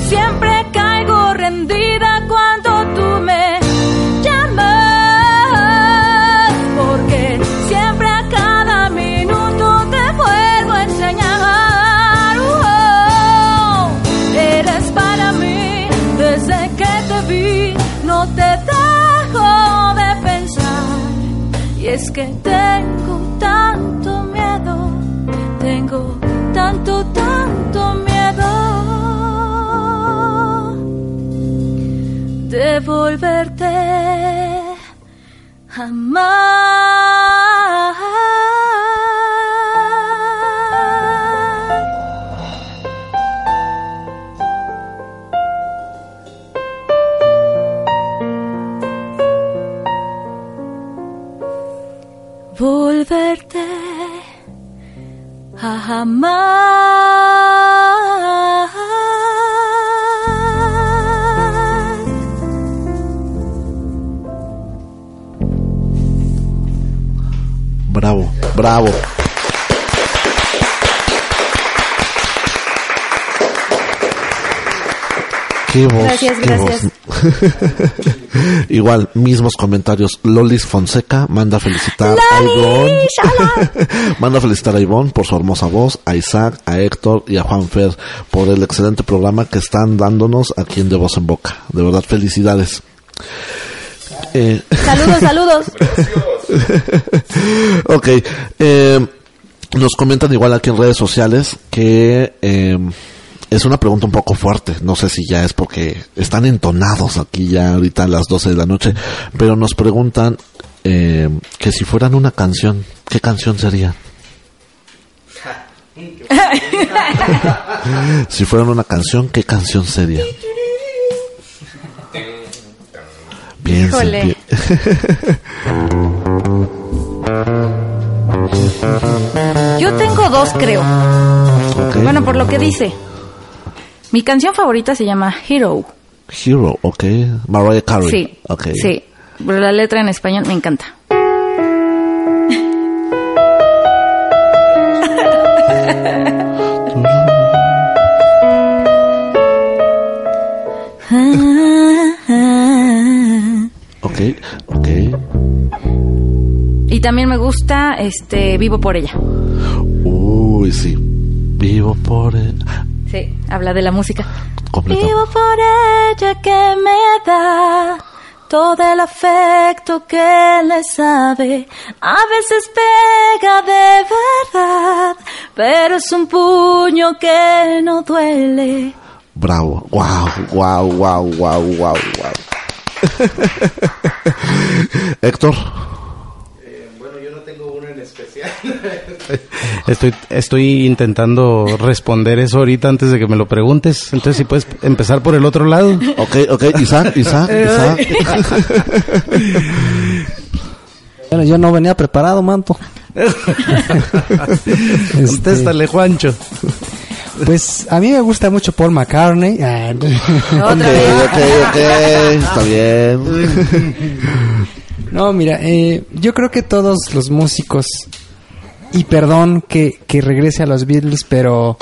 siempre volverte a amar. volverte a amar. Bravo. Qué voz, Gracias, qué gracias. voz. Igual, mismos comentarios. Lolis Fonseca manda felicitar a Ivonne. manda felicitar a Ivonne por su hermosa voz, a Isaac, a Héctor y a Juan Fer por el excelente programa que están dándonos aquí en De Voz en Boca. De verdad, felicidades. Eh, Saludos, saludos. ok. eh, nos comentan igual aquí en redes sociales que eh, es una pregunta un poco fuerte. No sé si ya es porque están entonados aquí ya ahorita a las 12 de la noche. Pero nos preguntan eh, que si fueran una canción, ¿qué canción sería? si fueran una canción, ¿qué canción sería? Híjole. pi- Yo tengo dos, creo. Bueno, por lo que dice. Mi canción favorita se llama Hero. Hero, ok. Mariah Carey. Sí. Ok. Sí. Pero la letra en español me encanta. Ok, ok. Y también me gusta este Vivo por ella. Uy, sí. Vivo por él. Sí, habla de la música. Completo. Vivo por ella que me da todo el afecto que le sabe. A veces pega de verdad, pero es un puño que no duele. Bravo. Wow, wow, wow, wow, wow, wow. Héctor. Estoy, estoy intentando responder eso ahorita antes de que me lo preguntes. Entonces, si puedes empezar por el otro lado. Ok, ok. Isaac, Isaac, Isaac. Bueno, yo no venía preparado, manto. Contéstale, Juancho. Pues a mí me gusta mucho Paul McCartney. Ah, Otra Ok, vez. ok, ok. Está bien. No, mira, eh, yo creo que todos los músicos, y perdón que, que regrese a los Beatles, pero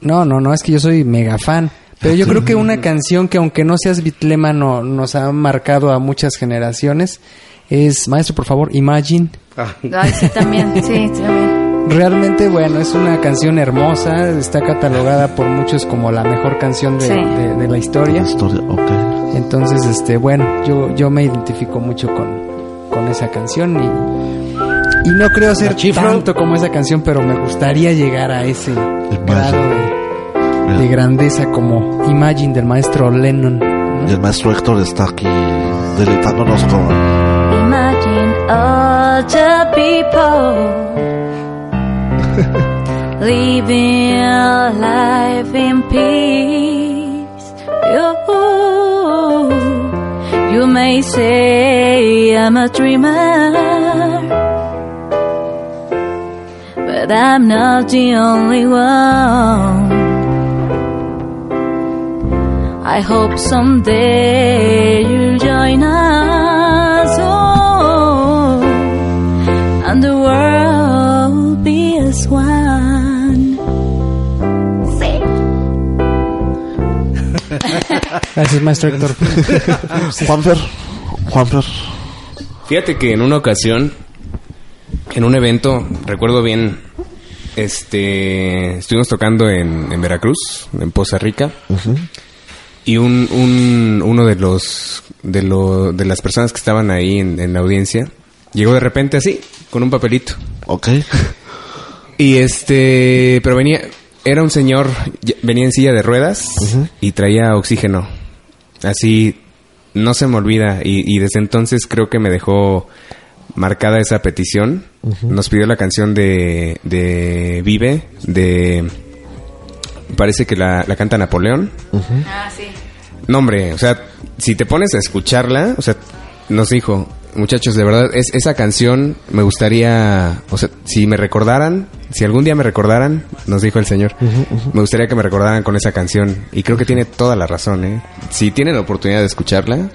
no, no, no, es que yo soy mega fan. Pero yo creo que una canción que aunque no seas bitlémano nos ha marcado a muchas generaciones es, maestro, por favor, Imagine. Ay, sí, también. Sí, también. Realmente, bueno, es una canción hermosa, está catalogada por muchos como la mejor canción de, Sí. de- de la historia. Historia, ok. Entonces, este, bueno, yo, yo me identifico mucho con, con esa canción y, y no creo ser tanto como esa canción, pero me gustaría llegar a ese grado de, de grandeza como Imagine del maestro Lennon. ¿no? Y el maestro Héctor está aquí deleitándonos con Imagine all the people living life in peace. You, you may say I'm a dreamer, but I'm not the only one. I hope someday you'll join us, Gracias, maestro Héctor. Juanfer. Juanfer. Fíjate que en una ocasión, en un evento, recuerdo bien, este, estuvimos tocando en, en Veracruz, en Poza Rica, y un, un- uno de los, de lo, de las personas que estaban ahí en, en la audiencia, llegó de repente así, con un papelito. Ok. Y este, pero venía, era un señor, venía en silla de ruedas y traía oxígeno. Así, no se me olvida. Y, y desde entonces creo que me dejó marcada esa petición. Nos pidió la canción de, de Vive, de... Parece que la, la canta Napoleón. Ah, sí. No, hombre, o sea, si te pones a escucharla, o sea, nos dijo, muchachos, de verdad, es, esa canción me gustaría, o sea, si me recordaran, si algún día me recordaran, nos dijo el señor, me gustaría que me recordaran con esa canción. Y creo que tiene toda la razón, ¿eh? Si tienen la oportunidad de escucharla,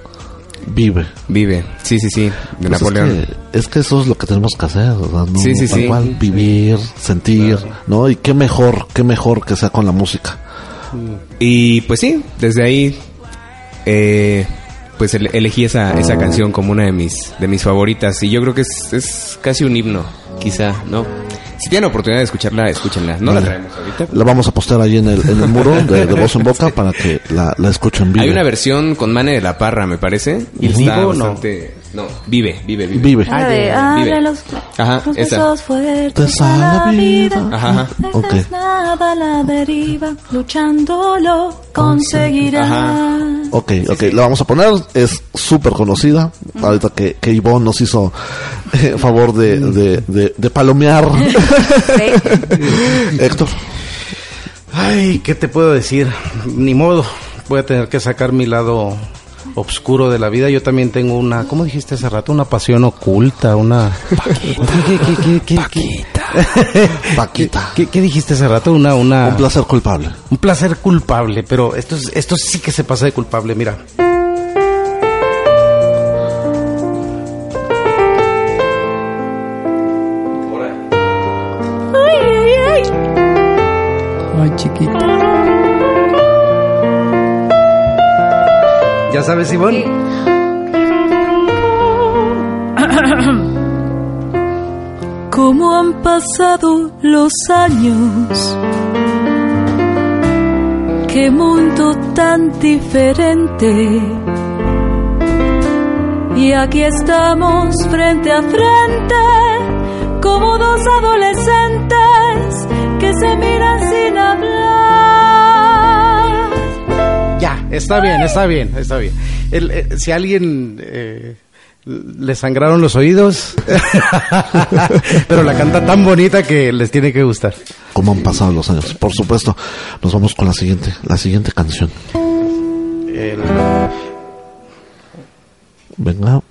Vive. vive. Sí, sí, sí, de Pues es Napoleón. que Es que eso es lo que tenemos que hacer, ¿verdad? ¿no? Sí, sí, Tal sí. cual, vivir, sentir, ¿no? Y qué mejor, qué mejor que sea con la música. Y pues sí, desde ahí eh, pues ele- elegí esa, esa canción como una de mis, de mis favoritas. Y yo creo que es, es casi un himno, quizá, ¿no? Si tienen oportunidad de escucharla, escúchenla. No la Vale. traemos ahorita. La vamos a postear ahí en el, en el muro de, de voz en boca para que la, la escuchen vivo. Hay una versión con Mane de la Parra, me parece. Y ¿Vivo está o no? No, vive, vive, vive. Vive. La de Vive. abre los, Ajá, los esa. fuertes a la vida. Ajá, ajá. Dejas Ok. nada a la deriva, luchando lo conseguirás. Ajá. Ok, ok, la vamos a poner, es súper conocida. Ahorita que, que Ivonne nos hizo eh, favor de, de, de, de palomear. Héctor, Ay, ¿qué te puedo decir? Ni modo. Voy a tener que sacar mi lado oscuro de la vida. Yo también tengo una, ¿cómo dijiste hace rato? Una pasión oculta, una... Paquita. ¿Qué, qué, qué, qué, qué? Paquita. ¿Qué, qué dijiste hace rato? Una, una... Un placer culpable. Un placer culpable, pero esto, es- esto sí que se pasa de culpable, mira. Ay, ay, ay. Ay, chiquito. Sabes, Ivonne? Cómo han pasado los años. Qué mundo tan diferente. Y aquí estamos frente a frente, como dos adolescentes que se miran sin hablar. Está bien, está bien, está bien. El, eh, si alguien eh, le sangraron los oídos, pero la canta tan bonita que les tiene que gustar. Cómo han pasado los años. Por supuesto, nos vamos con la siguiente, la siguiente canción. El- Venga.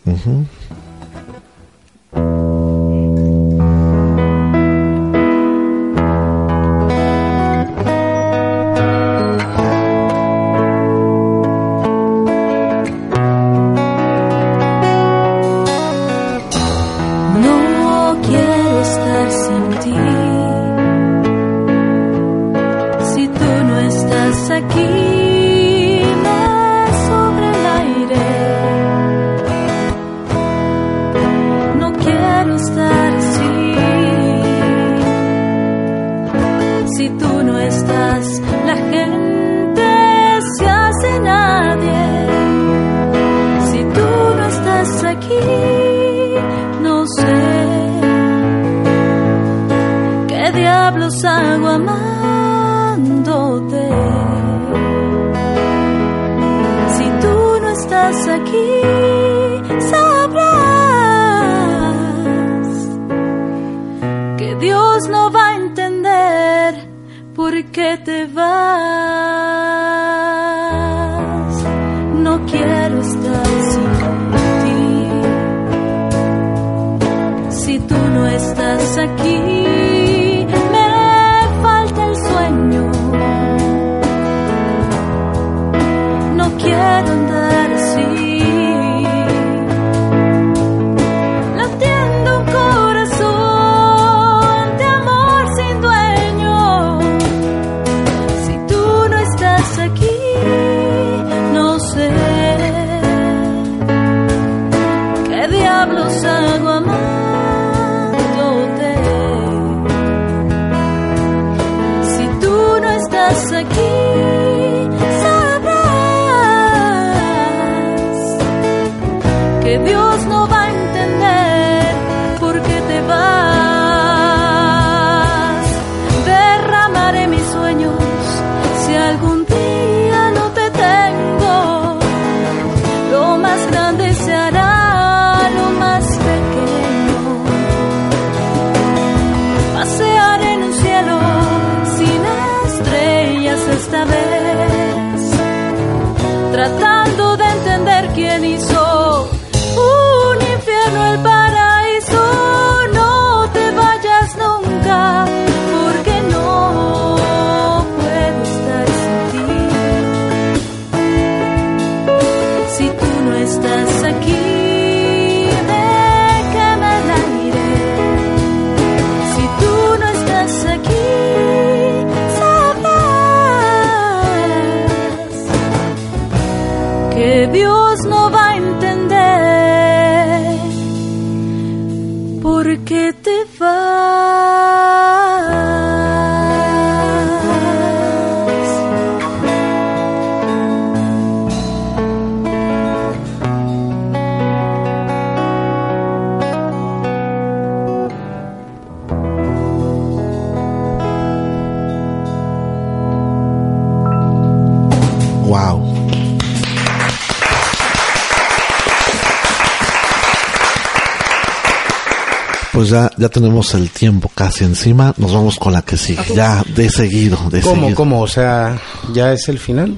Ya, tenemos el tiempo casi encima. Nos vamos con la que sigue. Ya de seguido, de ¿Cómo, seguido. cómo? O sea, ¿ya es el final?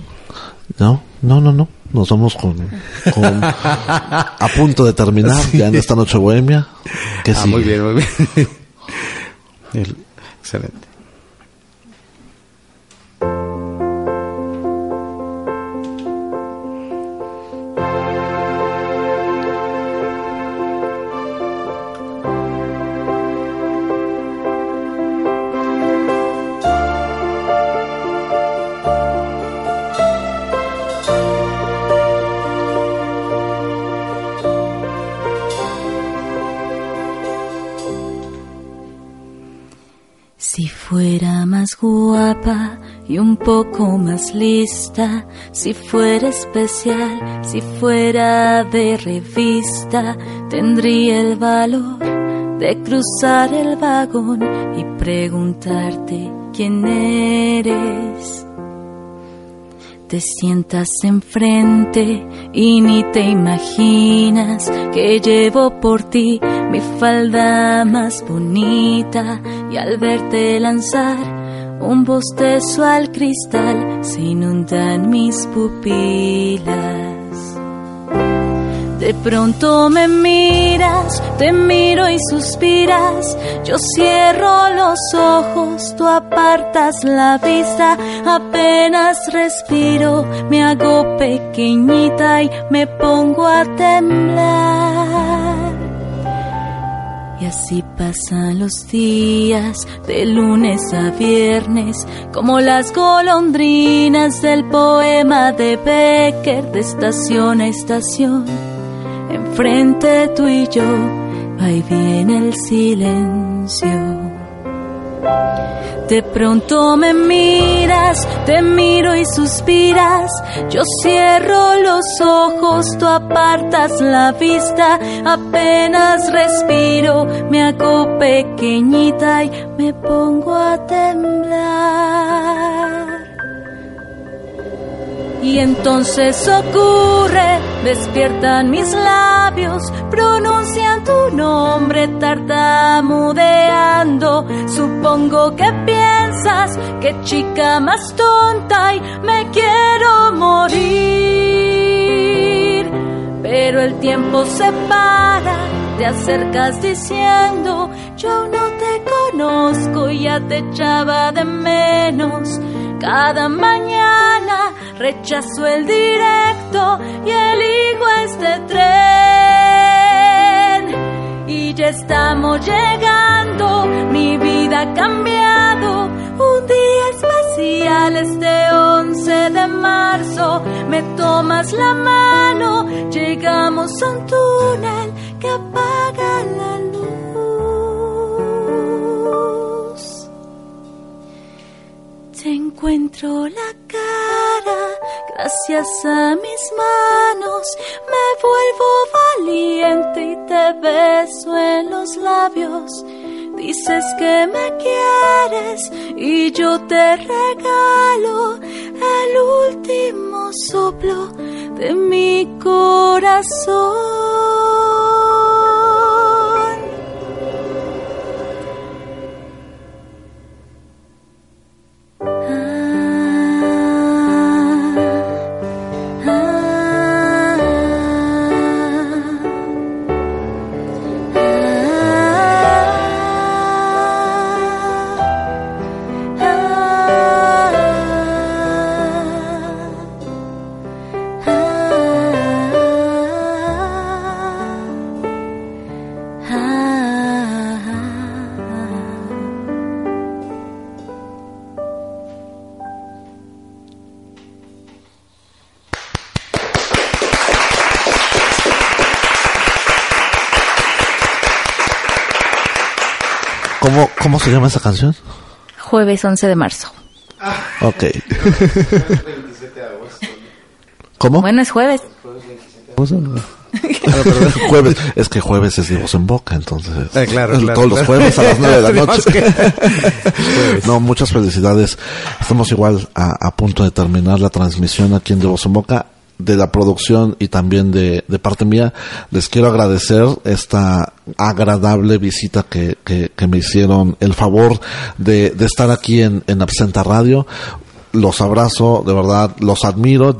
No, no, no, no. Nos vamos con, con a punto de terminar ya en esta noche bohemia. Que ah, sigue? muy bien, muy bien. El- excelente. Poco más lista, si fuera especial, si fuera de revista, tendría el valor de cruzar el vagón y preguntarte quién eres. Te sientas enfrente y ni te imaginas que llevo por ti mi falda más bonita y al verte lanzar un bostezo al cristal se inundan mis pupilas. De pronto me miras, te miro y suspiras. Yo cierro los ojos, tú apartas la vista. Apenas respiro, me hago pequeñita y me pongo a temblar. Y así pasan los días de lunes a viernes, como las golondrinas del poema de Becker, de estación a estación. Enfrente tú y yo, va y viene el silencio. De pronto me miras, te miro y suspiras. Yo cierro los ojos, tú apartas la vista. Apenas respiro, me hago pequeñita y me pongo a temblar. Y entonces ocurre, despiertan mis labios, pronuncian tu nombre tartamudeando. Supongo que piensas que chica más tonta y me quiero morir. Pero el tiempo se para, te acercas diciendo, yo no te conozco, ya te echaba de menos. Cada mañana rechazo el directo y elijo este tren. Y ya estamos llegando, mi vida ha cambiado. Un día especial este 11 de marzo, me tomas la mano, llegamos a un túnel que apaga la luz. Encuentro la cara, gracias a mis manos me vuelvo valiente y te beso en los labios. Dices que me quieres y yo te regalo el último soplo de mi corazón. ¿Cómo, ¿Cómo se llama esa canción? Jueves 11 de marzo. Ok. ¿Cómo? Bueno, es jueves. jueves. Es que jueves es de voz en boca, entonces. Eh, claro, es claro, Todos los jueves a las nueve de la noche. no, muchas felicidades. Estamos igual a, a punto de terminar la transmisión aquí en De Voz en Boca de la producción y también de, de parte mía, les quiero agradecer esta agradable visita que, que, me hicieron el favor de, de estar aquí en, en Absenta Radio. Los abrazo, de verdad, los admiro,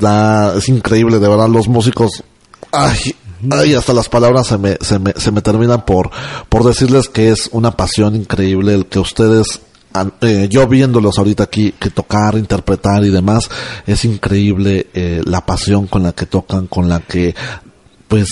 es increíble, de verdad, los músicos, ay, ay, hasta las palabras se me, se me, se me terminan por, por decirles que es una pasión increíble el que ustedes eh, yo viéndolos ahorita aquí, que tocar, interpretar y demás, es increíble eh, la pasión con la que tocan, con la que, pues,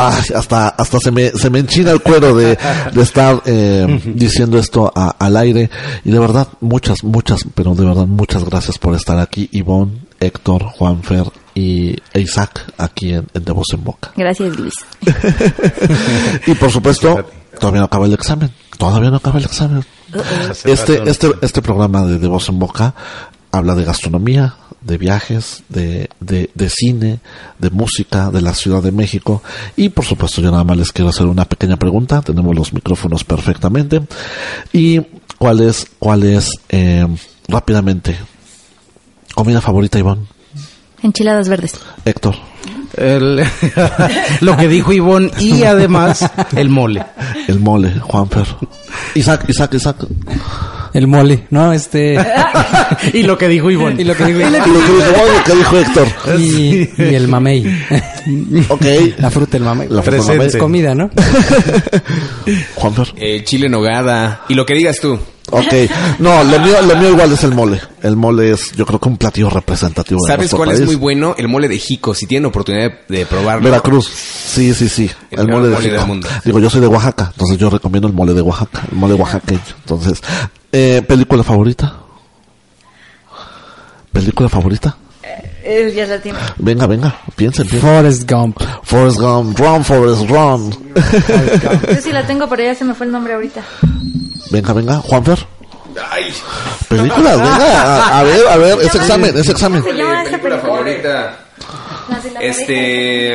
Ay, hasta hasta se me se me enchina el cuero de, de estar eh, diciendo esto a- al aire. Y de verdad muchas muchas pero de verdad muchas gracias por estar aquí. Ivonne, Héctor, Juanfer y e Isaac aquí en, en De Voz en Boca. Gracias, Luis. y por supuesto todavía no acaba el examen todavía no acaba el examen este este este programa de De Voz en Boca habla de gastronomía de viajes, de, de, de cine, de música, de la Ciudad de México. Y por supuesto, yo nada más les quiero hacer una pequeña pregunta. Tenemos los micrófonos perfectamente. ¿Y cuál es, cuál es, eh, rápidamente, comida favorita, Ivonne? Enchiladas verdes. Héctor. El- lo que dijo Ivonne y además el mole. El mole, Juanfer. Isaac, Isaac, Isaac. El mole, ¿no? Este... y lo que dijo Ivonne. y lo que digo... Lo que dijo, lo que dijo Héctor. y, y el mamey. Ok. La fruta del mamey. La fruta del Es mamey. comida, ¿no? Juanfer. Eh, chile en nogada. Y lo que digas tú. Ok. No, lo mío, lo mío igual es el mole. El mole es, yo creo que un platillo representativo de ¿Sabes nuestro cuál país. es muy bueno? El mole de Jico. Si tienen oportunidad de probarlo. Veracruz. Sí, sí, sí. El El, peor mole de mole del Jico. mundo. Digo, yo soy de Oaxaca, entonces yo recomiendo el mole de Oaxaca, el mole oaxaqueño. Entonces, eh, ¿película favorita? ¿Película favorita? Eh, ya la tiene. Venga, venga, piensen, piensen. Forrest Gump. Forrest Gump, run, Forrest, run. Yo sí la tengo, pero ya se me fue el nombre ahorita. Venga, venga, Juanfer. Ay, Películas, venga, a, a ver, a ver, es examen, es examen. ¿Cómo se llama esta película favorita. Este.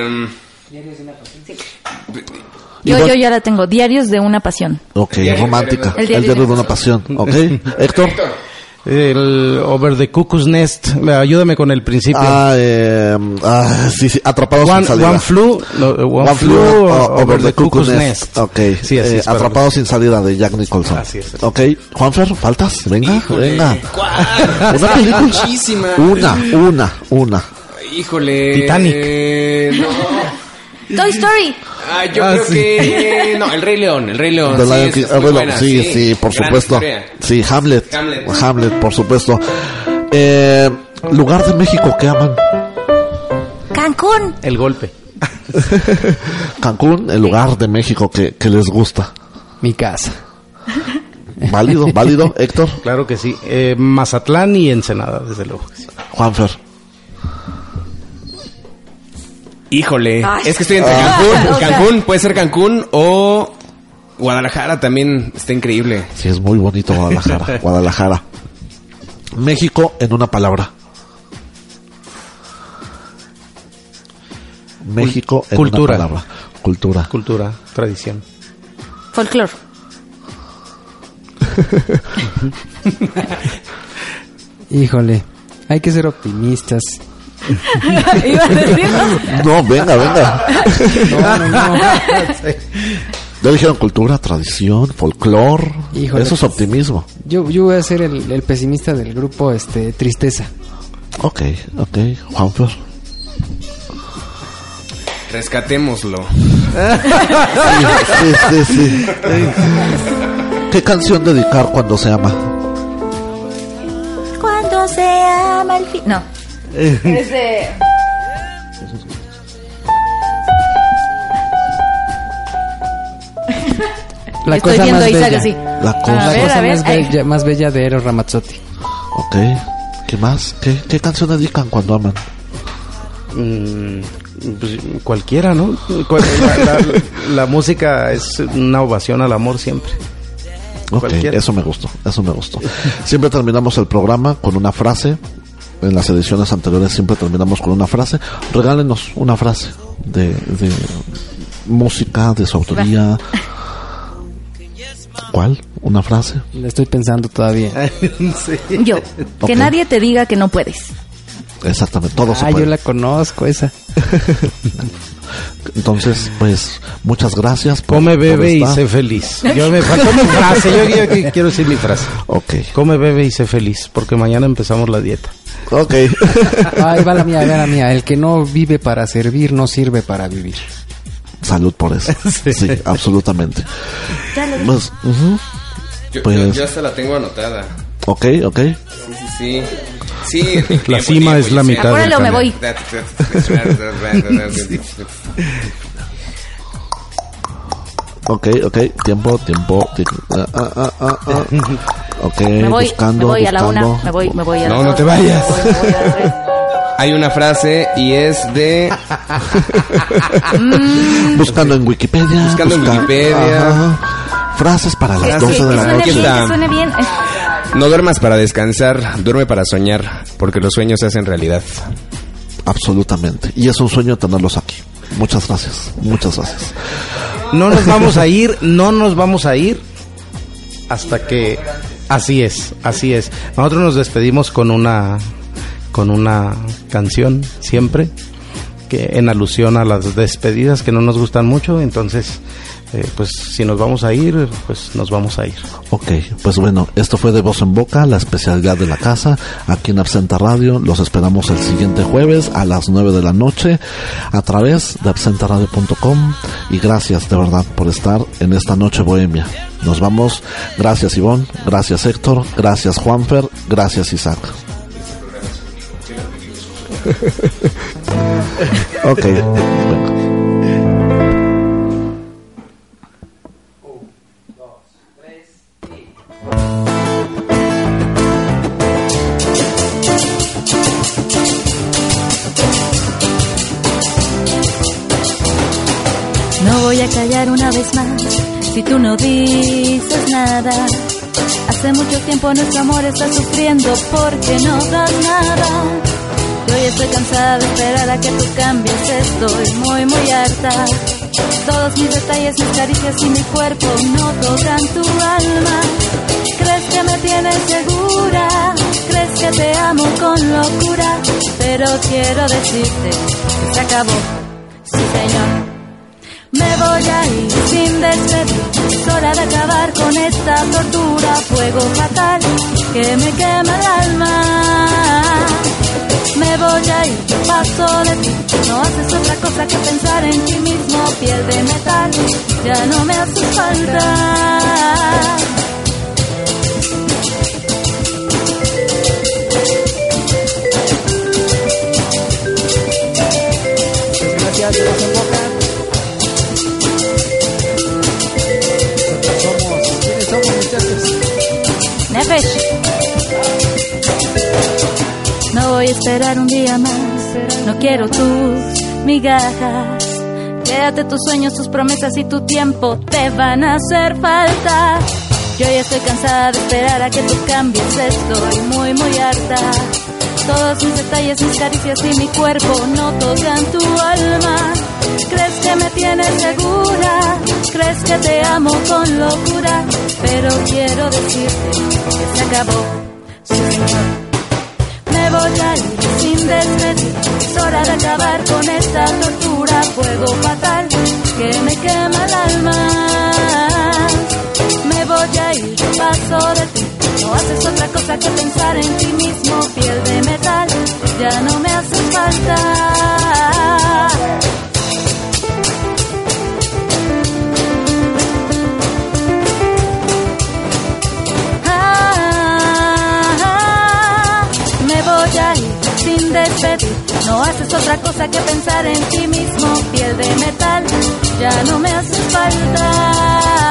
Yo, yo ya la tengo. Diarios de una pasión. Ok, Diario- romántica. El El diario diario de de una pasión. Ok, Héctor. El Over the Cuckoo's Nest. Ayúdame con el principio. Ah, eh, ah, sí, sí, atrapados one, sin salida. one Flew. no, one, One Flew Flew o- Over the Cuckoo's Nest. Ok, Sí, así eh, Atrapados sin salida de Jack Nicholson. Así es. Ok, Juanfer, ¿faltas? Venga, Híjole, venga. ¿cuál? Una película. Muchísima. Una, una, una. Híjole. Titanic. eh, no. Toy Story. Ah, yo Ah, creo sí. que. No, El Rey León. El Rey León. The sí, Lion King. es Ah, muy buena, sí, sí, por Gran supuesto. historia. Sí, Hamlet. Hamlet. Hamlet, por supuesto. Eh, lugar de México que aman. Cancún. El golpe. Cancún, el lugar de México que, que les gusta. Mi casa. Válido, válido, Héctor, Claro que sí. Eh, Mazatlán y Ensenada, desde luego. sí. Juanfer. Híjole. Ay. Es que estoy entre Ah. Cancún. Cancún, puede ser Cancún o. Guadalajara también está increíble. Sí, es muy bonito Guadalajara. Guadalajara. México en una palabra. México en Cultura. una palabra. Cultura. Cultura, tradición. Folklore. Híjole. Hay que ser optimistas. Iba a decirlo. No, venga, venga. No, no, no. Ya dijeron cultura, tradición, folclor. Híjole. Eso es optimismo. Yo, yo voy a ser el, el pesimista del grupo este Tristeza. Ok, ok. Juanfer. Rescatémoslo. Sí, sí, sí. ¿Qué canción dedicar cuando se ama? Cuando se ama el fin. No. Es de. La Estoy cosa viendo más a Isaac bella. así. La cosa. A ver, cosa a ver, más, bella, más bella de Eros Ramazzotti. Ok. ¿Qué más? ¿Qué, qué canción dedican cuando aman? Mm, pues, cualquiera, ¿no? Cual- La, la- la música es una ovación al amor siempre. Ok, Cualquiera. eso me gustó, eso me gustó. Siempre terminamos el programa con una frase. En las ediciones anteriores siempre terminamos con una frase. Regálenos una frase de, de música, de su autoría. ¿Cuál? ¿Una frase? Le estoy pensando todavía. Sí. Yo, Ok. que nadie te diga que no puedes. Exactamente, todo se Ah, yo puede. la conozco esa. Entonces, pues, muchas gracias. por- Come, por bebe y sé feliz. Yo me faltó mi frase, yo, yo- yo quiero decir mi frase. Ok, Come, bebe y sé feliz, porque mañana empezamos la dieta. ok. Ahí va la mía, ahí va la mía. El que no vive para servir, no sirve para vivir. Salud por eso. Sí, absolutamente. Ya lo. Pues, ujú. Yo, Pues- yo- yo hasta la tengo anotada. Ok, ok. Sí, sí, sí. Sí, tiempo, La cima tiempo, es la mitad del Apúrale o me voy. Ok, ok, tiempo, tiempo. ti- ah, ah, ah, ah. Ok, Me voy, buscando, me voy a la buscando. una, me voy, me voy a la No, no dos, te vayas. me voy, me voy a la tres. Hay una frase y es de Buscando en Wikipedia. Buscando en busca- Wikipedia. Ajá. Frases para las Que- 12 que de la noche. Que suene bien. No duermas para descansar, duerme para soñar, porque los sueños se hacen realidad. Absolutamente. Y es un sueño tenerlos aquí. Muchas gracias. Muchas gracias. No nos vamos a ir, no nos vamos a ir hasta que así es, así es. Nosotros nos despedimos con una con una canción siempre que en alusión a las despedidas que no nos gustan mucho, entonces eh, pues si nos vamos a ir, pues nos vamos a ir. Ok, pues bueno, esto fue de voz en boca, la especialidad de la casa, aquí en Absenta Radio. Los esperamos el siguiente jueves a las 9 de la noche a través de absentaradio.com y gracias de verdad por estar en esta noche bohemia. Nos vamos, gracias Ivonne, gracias Héctor, gracias Juanfer, gracias Isaac. ok, una vez más si tú no dices nada. Hace mucho tiempo nuestro amor está sufriendo porque no das nada. Yo ya estoy cansada de esperar a que tú cambies, estoy muy muy harta. Todos mis detalles, mis caricias y mi cuerpo no tocan tu alma. Crees que me tienes segura, crees que te amo con locura, pero quiero decirte que se acabó. Sí, señor. Me voy a ir sin despedir. Es hora de acabar con esta tortura. Fuego fatal que me quema el alma. Me voy a ir, paso de ti. No haces otra cosa que pensar en ti mismo. Piel de metal, ya no me hace falta. Esperar un día más. No quiero tus migajas. Quédate tus sueños, tus promesas y tu tiempo te van a hacer falta. Yo ya estoy cansada de esperar a que tú cambies. Estoy muy, muy harta. Todos mis detalles, mis caricias y mi cuerpo no tocan tu alma. Crees que me tienes segura, crees que te amo con locura, pero quiero decirte que se acabó. Sí, señor. Voy a ir sin despedir. Es hora de acabar con esta tortura. Fuego fatal que me quema el alma. Me voy a ir, yo paso de ti. No haces otra cosa que pensar en ti mismo. Piel de metal, ya no me hace falta. Despedir. No haces otra cosa que pensar en ti mismo. Piel de metal, ya no me hace falta.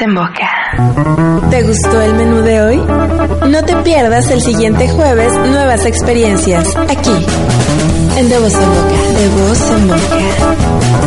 En boca. ¿Te gustó el menú de hoy? No te pierdas el siguiente jueves nuevas experiencias aquí en De voz en boca. De voz en boca.